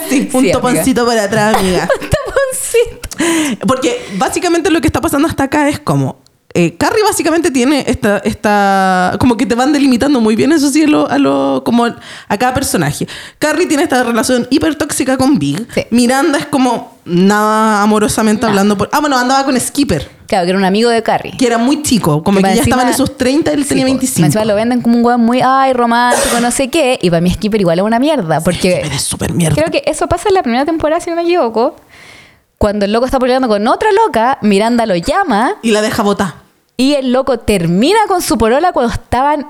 Sí, un amiga. toponcito para atrás, amiga. Taponcito. Porque básicamente lo que está pasando hasta acá es como. Eh, Carrie básicamente tiene esta, esta. Como que te van delimitando muy bien, eso sí, a lo, a lo- como a cada personaje. Carrie tiene esta relación hiper tóxica con Big. Sí. Miranda es como nada amorosamente hablando. Por, ah, bueno, andaba con Skipper, Claro, que era un amigo de Carrie. que era muy chico, como que ya estaban en sus 30, él Sí, tenía po. 25. Más encima lo venden como un weón muy, ay, romántico, no sé qué. Y para mí Skipper igual es una mierda. Porque Skipper es súper mierda. creo que eso pasa en la primera temporada, si no me equivoco. Cuando el loco está peleando con otra loca, Miranda lo llama Y la deja botar. y el loco termina con su porola cuando estaban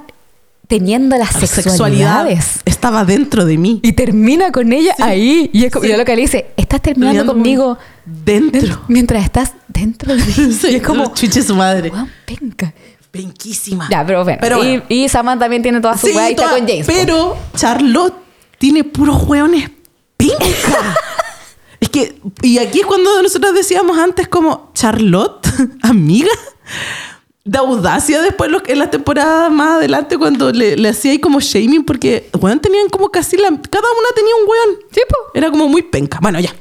teniendo las La sexualidad sexualidades. estaba dentro de mí. Y termina con ella Sí, ahí. Y, es como- y sí. la loca le dice, estás terminando conmigo Dentro. mientras estás dentro de mí. Sí, y es como, chuche su madre. penca. Penquísima. Ya, pero bueno. Pero bueno. Y, y Samantha también tiene toda su weá y está toda- con James. Pero Charlotte tiene puros hueones pinca. es que, y aquí es cuando nosotros decíamos antes como, Charlotte, amiga, de audacia después en las temporadas más adelante cuando le, le hacía ahí como shaming porque, weón, tenían como casi la, cada una tenía un weón. Sí, po. Era como muy penca. Bueno, ya.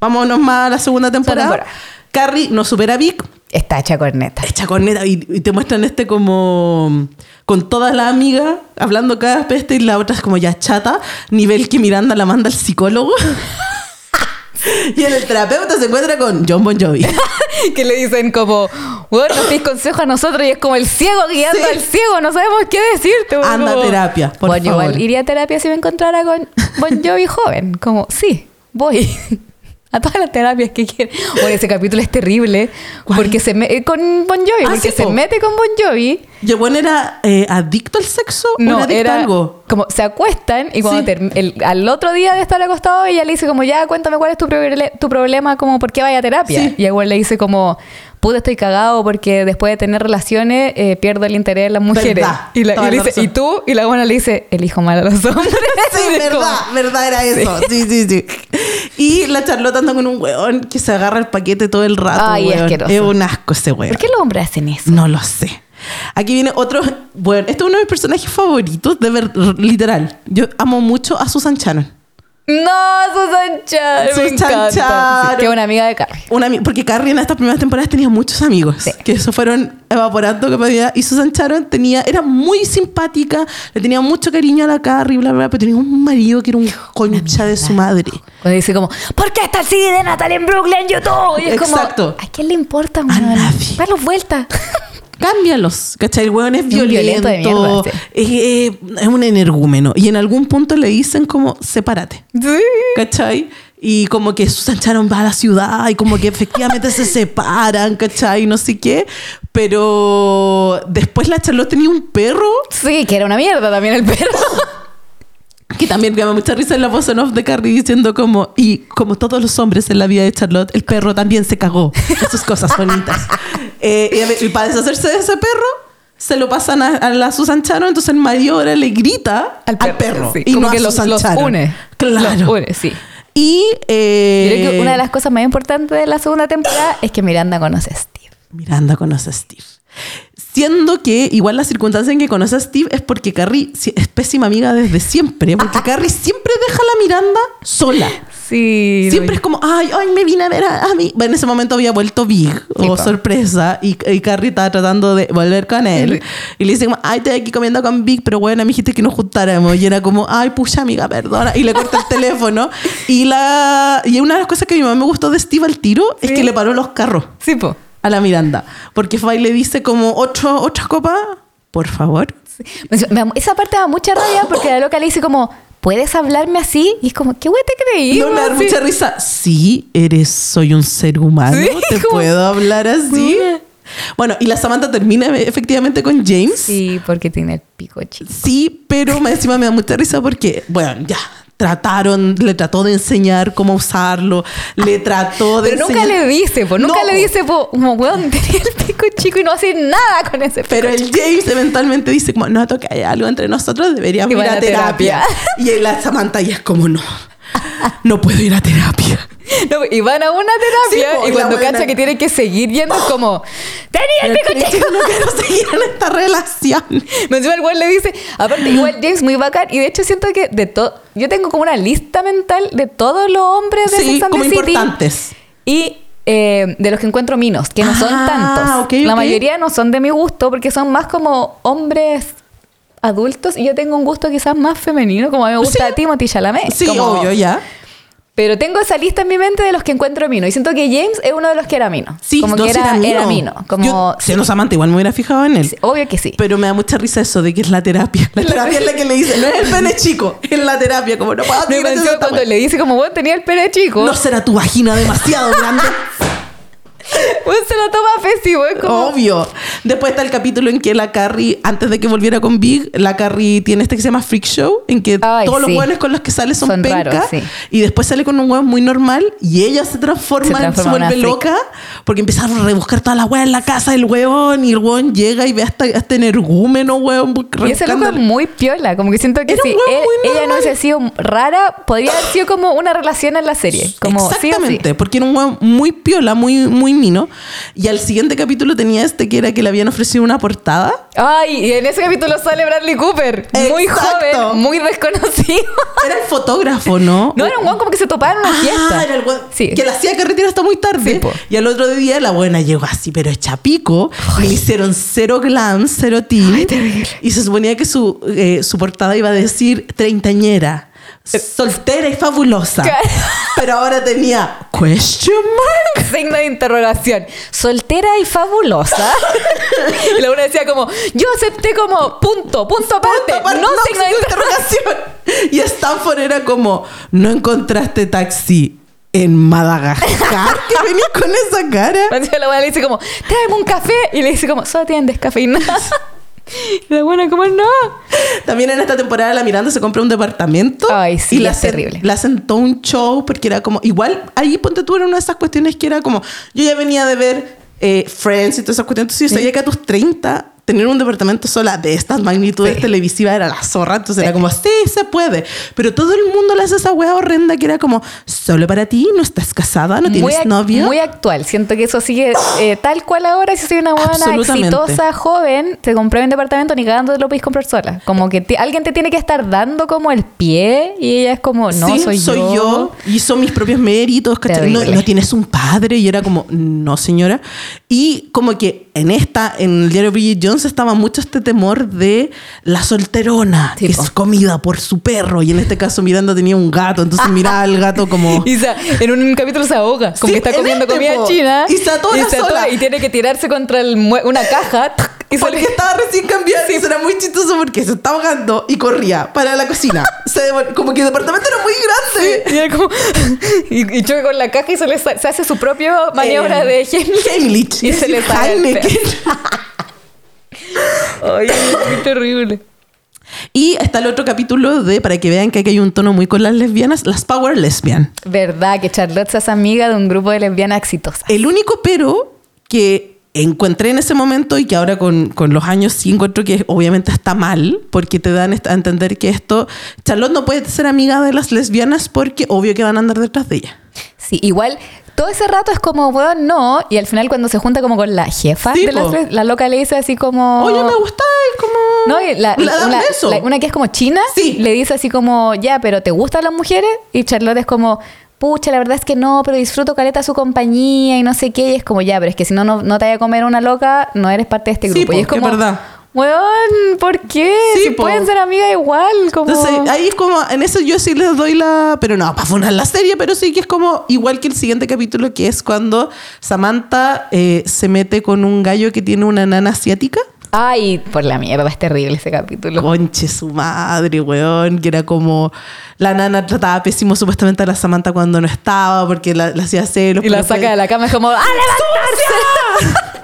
Vámonos más a la segunda temporada. temporada. Carrie no supera a Vic, Está hecha corneta. hecha corneta y, y te muestran este como con todas las amigas hablando cada peste y la otra es como ya chata, nivel que Miranda la manda al psicólogo. y en el terapeuta se encuentra con John Bon Jovi. que le dicen como, bueno, nos pides consejo a nosotros y es como el ciego guiando Sí. al ciego, no sabemos qué decirte. weón, Anda a como- terapia, por bueno, favor. igual iría a terapia si me encontrara con Bon Jovi joven. Como, sí, voy. A todas las terapias que quiera. Bueno, ese capítulo es terrible. Porque se me, eh, con Bon Jovi, Ah, porque sí, se po. mete con Bon Jovi. ¿Y bueno era eh, adicto al sexo o No, era adicto era a algo? como se acuestan y cuando Sí. el- al otro día de estar acostado ella le dice como ya cuéntame cuál es tu, tu problema como por qué vaya a terapia Sí. y igual le dice como pude estoy cagado porque después de tener relaciones eh, pierdo el interés en las mujeres Verdad. y, la, y le dice y tú y la buena le dice elijo mal a los hombres Sí, verdad, verdad era eso. Sí, sí, sí. Y la Charlotte anda con un weón que se agarra el paquete todo el rato. Ay, weón. asqueroso. Es un asco ese weón. ¿por qué los hombres hacen eso? No lo sé. Aquí viene otro. Bueno, este es uno de mis personajes favoritos, de ver, literal. Yo amo mucho a Susan Sharon. No Susan Char me Susan encanta Char. Sí, que una amiga de Carrie Una, porque Carrie en estas primeras temporadas tenía muchos amigos Sí. que se fueron evaporando que podía. Y Susan Sharon tenía, era muy simpática, le tenía mucho cariño a la Carrie, bla, bla, pero tenía un marido que era un concha de su madre. cuando dice como ¿por qué está CD de Natalie en Brooklyn YouTube? y es Exacto. como ¿a quién le importa? A nadie. Dalos vuelta Cámbialos, ¿cachai? El weón es violento, violento de mierda, sí. es, es un energúmeno. Y en algún punto le dicen como, sepárate. sí ¿cachai? Y como que Susan Sharon va a la ciudad y como que efectivamente se separan, ¿cachai? No sé qué. Pero después la Charlotte tenía un perro Sí, que era una mierda también el perro. que también me da mucha risa en la voz en off de Carrie diciendo como, y como todos los hombres en la vida de Charlotte, el perro también se cagó. Esas cosas bonitas. Eh, y, a y para deshacerse de ese perro, se lo pasan a, la Susan Charo, entonces el Mario ahora le grita al, perro. y como que los, los, une. Claro. Los une, sí. Y eh, creo que una de las cosas más importantes de la segunda temporada es que Miranda conoce a Steve. Miranda conoce a Steve. Siendo que igual la circunstancia en que conoce a Steve es porque Carrie es pésima amiga desde siempre. Porque Carrie siempre deja a la Miranda sola. Sí. Siempre es como, ay, ay, me vine a ver a, mí. en ese momento había vuelto Big, o sorpresa, y, Carrie estaba tratando de volver con él. Y le dice como, ay, estoy aquí comiendo con Big, pero bueno, me dijiste que nos juntáramos. Y era como, ay, pucha, amiga, perdona. Y le corta el teléfono. Y, la, y una de las cosas que a mi mamá me gustó de Steve al tiro es que le paró los carros. Sí, po a la Miranda. Porque Fay le dice como ocho, otra copa, por favor. Esa parte da mucha rabia porque la loca le dice como, ¿puedes hablarme así? Y es como, ¿qué güey te creí? No, me da mucha risa. Sí, eres, soy un ser humano, ¿te puedo hablar así? Bueno, y la Samantha termina efectivamente con James. Sí, porque tiene el pico chico. Sí, pero encima me da mucha risa porque, bueno, ya, trataron, le trató de enseñar cómo usarlo, le trató de Pero nunca le dice, pues nunca le dice, pues, como, weón, tenía el pico chico y no hace nada con ese pico Pero el James eventualmente dice, como, no, toca hay algo entre nosotros, deberíamos ir a terapia. Y la Samantha ya es como, no, no puedo ir a terapia. y van a una terapia y cuando cacha que tiene que seguir yendo es como ¡Tenía el chico! No quiero seguir en esta relación. Me encima el igual le dice, aparte igual James muy bacán y de hecho siento que de todo, yo tengo como una lista mental de todos los hombres de sí, como importantes. Y eh, de los que encuentro minos, que no son ah, tantos. La mayoría no son de mi gusto porque son más como hombres adultos y yo tengo un gusto quizás más femenino, como a mí me gusta a Timothy Chalamet. Sí, como, obvio, ya. Pero tengo esa lista en mi mente de los que encuentro mino. Y siento que James es uno de los que era mino. Sí, como que era, era, mino. Como, Yo, siendo amante, igual me hubiera fijado en él. obvio que sí. Pero me da mucha risa eso de que es la terapia. La terapia es la que le dice, no es el pene chico, es la terapia. Como no puedo Me cuando le dice como vos tenía el pene chico. No será tu vagina demasiado grande. Pues se lo toma pésimo, es como... Obvio. Después está el capítulo en que la Carrie, antes de que volviera con Big, la Carrie tiene este que se llama Freak Show, en que todos los hueones con los que sale son, son Y después sale con un hueón muy normal y ella se transforma, se, vuelve loca, porque empieza a rebuscar todas las hueas en la casa del hueón y el hueón llega y ve hasta, hasta energúmeno, hueón. Y ese loco es muy piola, como que siento que si ella no hubiese sido rara, podría haber sido como una relación en la serie. Como Exactamente, porque era un hueón muy piola, muy, muy mino. Y al siguiente capítulo tenía este que era que le habían ofrecido una portada. Ay, y en ese capítulo sale Bradley Cooper. Muy joven, muy desconocido. Era el fotógrafo, ¿no? No, era un guan como que se topaba en una ah, fiesta. Era el sí. Que la hacía carretera hasta muy tarde. y al otro día la buena llegó así, pero hecha pico. Le hicieron cero glam, cero teen. y se suponía que su, eh, su portada iba a decir treintañera soltera y fabulosa. Pero ahora tenía question mark. Signo de interrogación. Soltera y fabulosa. y la una decía como, yo acepté como punto, punto aparte. no, signo de interrogación. y Stanford era como, no encontraste taxi en Madagascar. ¿Qué venís con esa cara? La abuela le dice como, tráeme un café. Y le dice como, solo tienen descafeinada. La buena, ¿cómo no? También en esta temporada la Miranda se compra un departamento. Ay, sí, y es terrible. La sentó un show porque era como. Igual ahí ponte tú en una de esas cuestiones que era como. Yo ya venía de ver eh, Friends y todas esas cuestiones. Entonces yo sabía que a tus 30 tener un departamento sola de estas magnitudes televisivas era la zorra. Entonces era como, sí, se puede. Pero todo el mundo le hace esa wea horrenda que era como, solo para ti, no estás casada, no tienes novio. Muy actual. Siento que eso sigue eh, tal cual ahora. Si soy una buena exitosa, joven, te compré un departamento ni cagando te lo puedes comprar sola. Como que alguien te tiene que estar dando como el pie y ella es como, no, sí, soy, soy yo. Y son mis propios méritos, No, no tienes un padre. Y era como, no, señora. Y como que en esta, en el diario Bridget Jones, estaba mucho este temor de la solterona, que es comida por su perro. Y en este caso Miranda tenía un gato, entonces miraba al gato como... Y en un capítulo se ahoga, como que está comiendo este, comida china. Y se atora, sola. y tiene que tirarse contra una caja. Y porque estaba recién cambiada. Sí. Eso era muy chistoso porque se estaba ahogando y corría para la cocina. como que el departamento era muy grande. Y, y, choca con la caja y se, le, se hace su propia maniobra eh, de Heimlich. Y se le sale. Ay, muy terrible. Y está el otro capítulo de, para que vean que aquí hay un tono muy con las lesbianas, las Power Lesbian. Verdad, que Charlotte es amiga de un grupo de lesbianas exitosas. El único pero que encontré en ese momento y que ahora con, con, los años sí encuentro que obviamente está mal, porque te dan a entender que esto, Charlotte no puede ser amiga de las lesbianas porque obvio que van a andar detrás de ella. Sí, igual todo ese rato es como, bueno, no, y al final cuando se junta como con la jefa de las, la loca le dice así como... Oye, me gusta y como... No, y la, una, una, que es como china, sí. le dice así como, ya, pero ¿te gustan las mujeres? Y Charlotte es como pucha, la verdad es que no, pero disfruto caleta su compañía y no sé qué. Y es como, ya, pero es que si no, no, te vaya a comer una loca, no eres parte de este grupo. y es como, verdad. Weón, ¿por qué? si pueden ser amigas igual. Como... Entonces, ahí es como, en eso yo sí les doy la. Pero no, para fundar la serie, pero sí que es como igual que el siguiente capítulo, que es cuando Samantha eh, se mete con un gallo que tiene una nana asiática. Ay, por la mierda, es terrible ese capítulo. Conche su madre, weón, que era como la nana trataba pésimo supuestamente a la Samantha cuando no estaba porque la, hacía celos. Y la saca de la cama es como ¡A levantarse!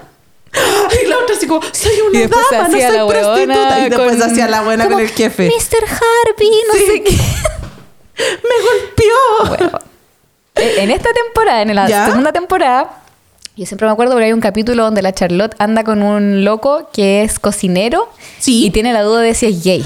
y la otra así como, soy una dama, no soy la prostituta. Y después hacía la buena con el jefe. Mr. Harvey, no sé qué. Me golpeó. en esta temporada, en la segunda temporada, yo siempre me acuerdo porque hay un capítulo donde la Charlotte anda con un loco que es cocinero y tiene la duda de si es gay.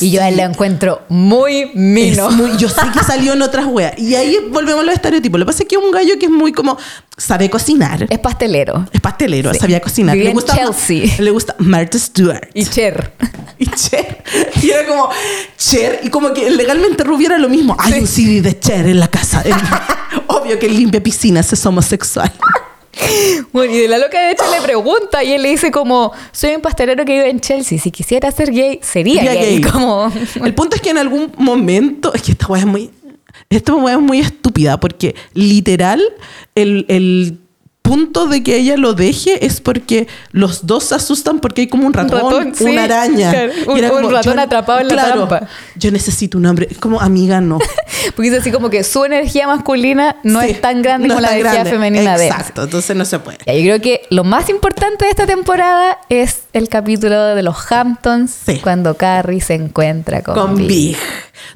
y yo a él la encuentro muy mino. yo sé que salió en otras weas. Y ahí volvemos a los estereotipos. Lo que pasa es que es un gallo que es muy como. Sabe cocinar. Es pastelero. Es pastelero, sabía cocinar. le gusta, Chelsea. Le gusta Martha Stewart. Y Cher. Y Cher. Y era como Cher. Y como que legalmente Ruby era lo mismo. Hay un CD de Cher en la casa. Obvio que limpia piscinas es homosexual. Bueno, y de la loca de hecho le pregunta y él le dice como, soy un pastelero que vive en Chelsea, si quisiera ser gay, sería gay. Como... El punto es que en algún momento, es que esta weá es muy, esta es muy estúpida, porque literal, el, el punto de que ella lo deje es porque los dos se asustan porque hay como un ratón, una araña. Un, ratón atrapado en la trampa. Yo necesito un hombre. Como amiga, no. porque es así como que su energía masculina no es tan grande como la energía femenina de Exacto, entonces no se puede. yo creo que lo más importante de esta temporada es el capítulo de los Hamptons cuando Carrie se encuentra con, con Big.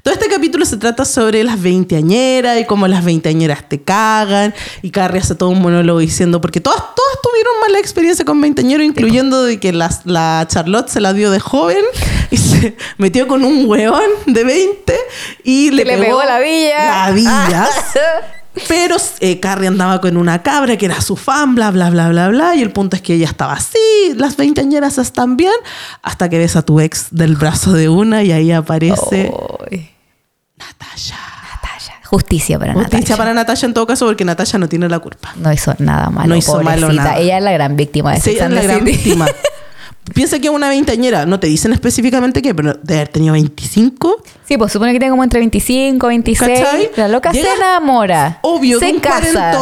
Todo este capítulo se trata sobre las veinteañeras y cómo las veinteañeras te cagan. Y Carrie hace todo un monólogo diciendo, porque todas, todas tuvieron mala experiencia con veinteañeros, incluyendo de que la, la Charlotte se la dio de joven y se metió con un hueón de 20 y le, le pegó, la villa. La villa. Pero eh, Carrie andaba con una cabra que era su fan, bla, bla, bla, bla, bla. Y el punto es que ella estaba así, las veinteañeras están bien, hasta que ves a tu ex del brazo de una y ahí aparece Natasha. Natasha. Justicia para Natasha. Justicia para Natasha en todo caso porque Natasha no tiene la culpa. No hizo nada malo. No hizo malo nada. Ella es la gran víctima de sí, ella es la gran víctima. Piensa que es una veinteañera, no te dicen específicamente qué, pero de haber tenido 25. Sí, pues supone que tiene como entre 25, 26. La loca se enamora. Obvio, se un casa.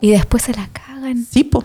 Y después se la cagan. Sí, po.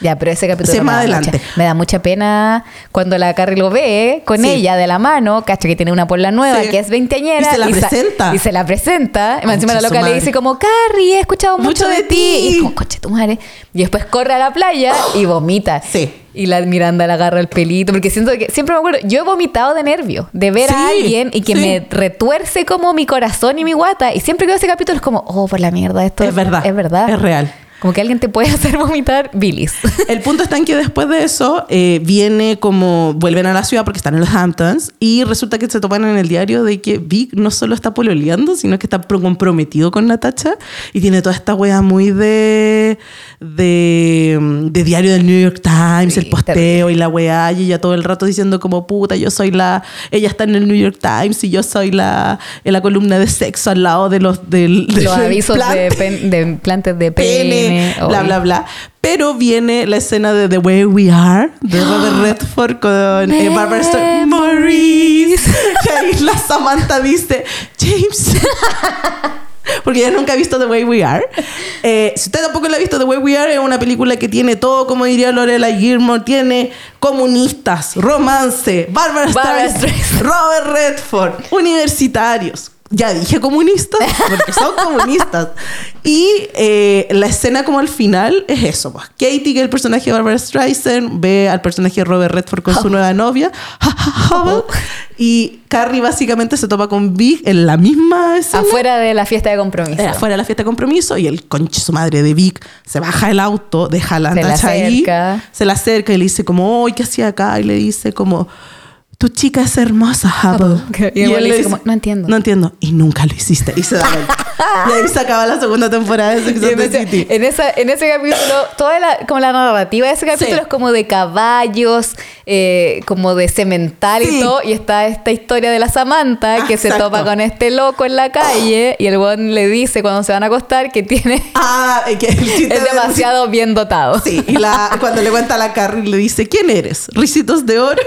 Ya, pero ese capítulo me, da adelante. Mucha, me da mucha pena cuando la Carrie lo ve con ella de la mano, cacho que tiene una la nueva que es veinteañera. Y se la presenta. Y se la presenta. Y encima la loca le dice como, Carrie, he escuchado mucho, de, ti. Y como, coche tu madre. Y después corre a la playa y vomita. Sí. Y la Miranda le agarra el pelito, porque siento que siempre me acuerdo, yo he vomitado de nervio, de ver a alguien y que me retuerce como mi corazón y mi guata. Y siempre que veo ese capítulo es como, oh, por la mierda, esto es verdad. Es verdad. Es real. Como que alguien te puede hacer vomitar bilis. El punto está en que después de eso eh, viene como vuelven a la ciudad porque están en los Hamptons y resulta que se topan en el diario de que Vic no solo está pololeando, sino que está comprometido con Natacha y tiene toda esta wea muy de, de, de diario del New York Times, el posteo y la wea y ella todo el rato diciendo como puta, yo soy la, ella está en el New York Times y yo soy la, en la columna de sexo al lado de los, del, los avisos de, de plantes de pene bla, bla, bla. Pero viene la escena de The Way We Are, de Robert Redford con eh, Barbara Streisand. Maurice. Que ahí la Samantha dice, James. Porque ella nunca ha visto The Way We Are. Eh, si usted tampoco la ha visto, The Way We Are es una película que tiene todo, como diría Lorela Gilmore, tiene comunistas, romance, Barbara, Streisand, Robert Redford, universitarios, ya dije comunistas, porque son comunistas. Y eh, la escena como al final es eso, pues. Katie, que es el personaje de Barbara Streisand, ve al personaje de Robert Redford con su nueva novia, y Carrie básicamente se topa con Vic en la misma escena. Afuera de la fiesta de compromiso. afuera de la fiesta de compromiso, y el conche su madre de Vic se baja el auto, deja la se ahí, se la acerca y le dice como, ¡ay, qué hacía acá! Y le dice como tu chica es hermosa, Hubble. Y, él le dice, como, no entiendo. No entiendo. Y nunca lo hiciste. Y se da y ahí se acaba la segunda temporada de Sex and the City. En, esa, en ese capítulo, toda la, como la narrativa de ese capítulo es como de caballos, eh, como de cemental y todo. Y está esta historia de la Samantha que se topa con este loco en la calle y el buen le dice cuando se van a acostar que tiene... Ah, que es demasiado bien dotado. Sí, y la, cuando le cuenta a la Carrie le dice, ¿quién eres? ¿Ricitos de oro?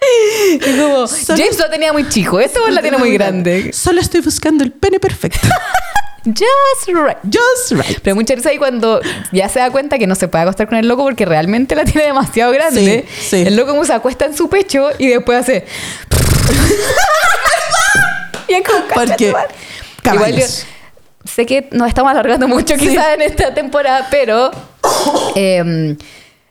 como, James lo tenía muy chico, esto la tiene muy grande. Solo estoy buscando el pene perfecto. Just right. Just right. Pero muchas veces ahí cuando ya se da cuenta que no se puede acostar con el loco porque realmente la tiene demasiado grande. El loco como se acuesta en su pecho y después hace. y es como Porque. Igual yo sé que nos estamos alargando mucho quizás en esta temporada, pero. Eh,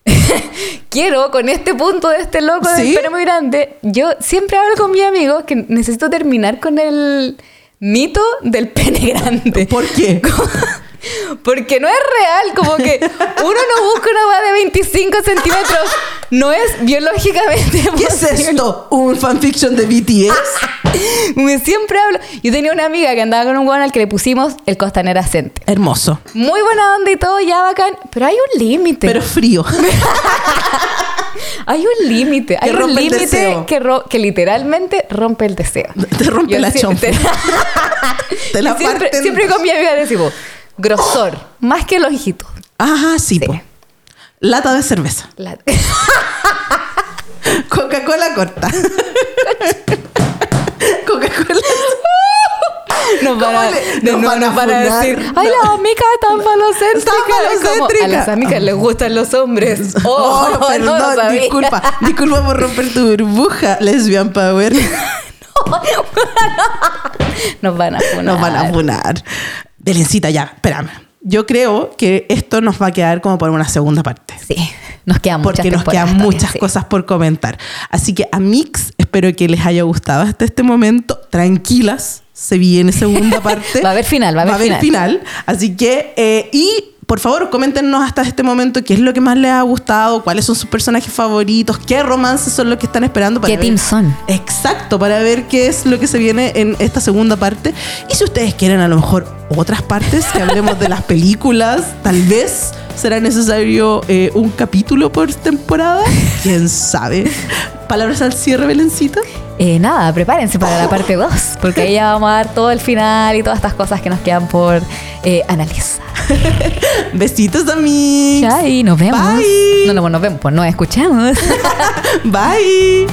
quiero con este punto de este loco del pelo muy grande, yo siempre hablo con mi amigo que necesito terminar con el mito del pene grande. ¿Por qué? Porque no es real, como que uno no busca una va de 25 centímetros, no es biológicamente ¿Qué es esto? ¿Un fanfiction de BTS? Me siempre hablo. Yo tenía una amiga que andaba con un guano al que le pusimos el costanera Cente. Hermoso. Muy buena onda y todo, ya bacán, pero hay un límite. Pero frío. hay un límite, hay un límite que, que literalmente rompe el deseo. Te rompe la chompa. Te, la siempre, siempre con mi amiga decimos grosor, más que longitud. Ajá, sí, sí. Lata de cerveza. Coca-Cola corta. Coca-Cola. Nos van a, de nos van a, decir, ay, las amigas están falocéntricas. a las amigas les gustan los hombres. Oh, oh perdón, disculpa. Disculpa por romper tu burbuja, lesbian power. Nos van a funar. Nos van a funar. Belencita, ya, espérame. Yo creo que esto nos va a quedar como por una segunda parte. Sí, nos quedan muchas Porque nos quedan muchas cosas por comentar. Así que a Mix, espero que les haya gustado hasta este momento. Tranquilas, se viene segunda parte. va a haber final, va a haber, va a haber final. Así que, eh, y por favor, coméntenos hasta este momento qué es lo que más les ha gustado, cuáles son sus personajes favoritos, qué romances son los que están esperando para ¿Qué team son? Exacto, para ver qué es lo que se viene en esta segunda parte. Y si ustedes quieren a lo mejor otras partes, que hablemos de las películas, tal vez será necesario eh, un capítulo por temporada, quién sabe. ¿Palabras al cierre, Belencita? Eh, nada, prepárense para la parte 2, porque ahí ya vamos a dar todo el final y todas estas cosas que nos quedan por eh, analizar. Besitos a mí. Y nos vemos. Bye. No, no, nos vemos, pues nos escuchamos. Bye.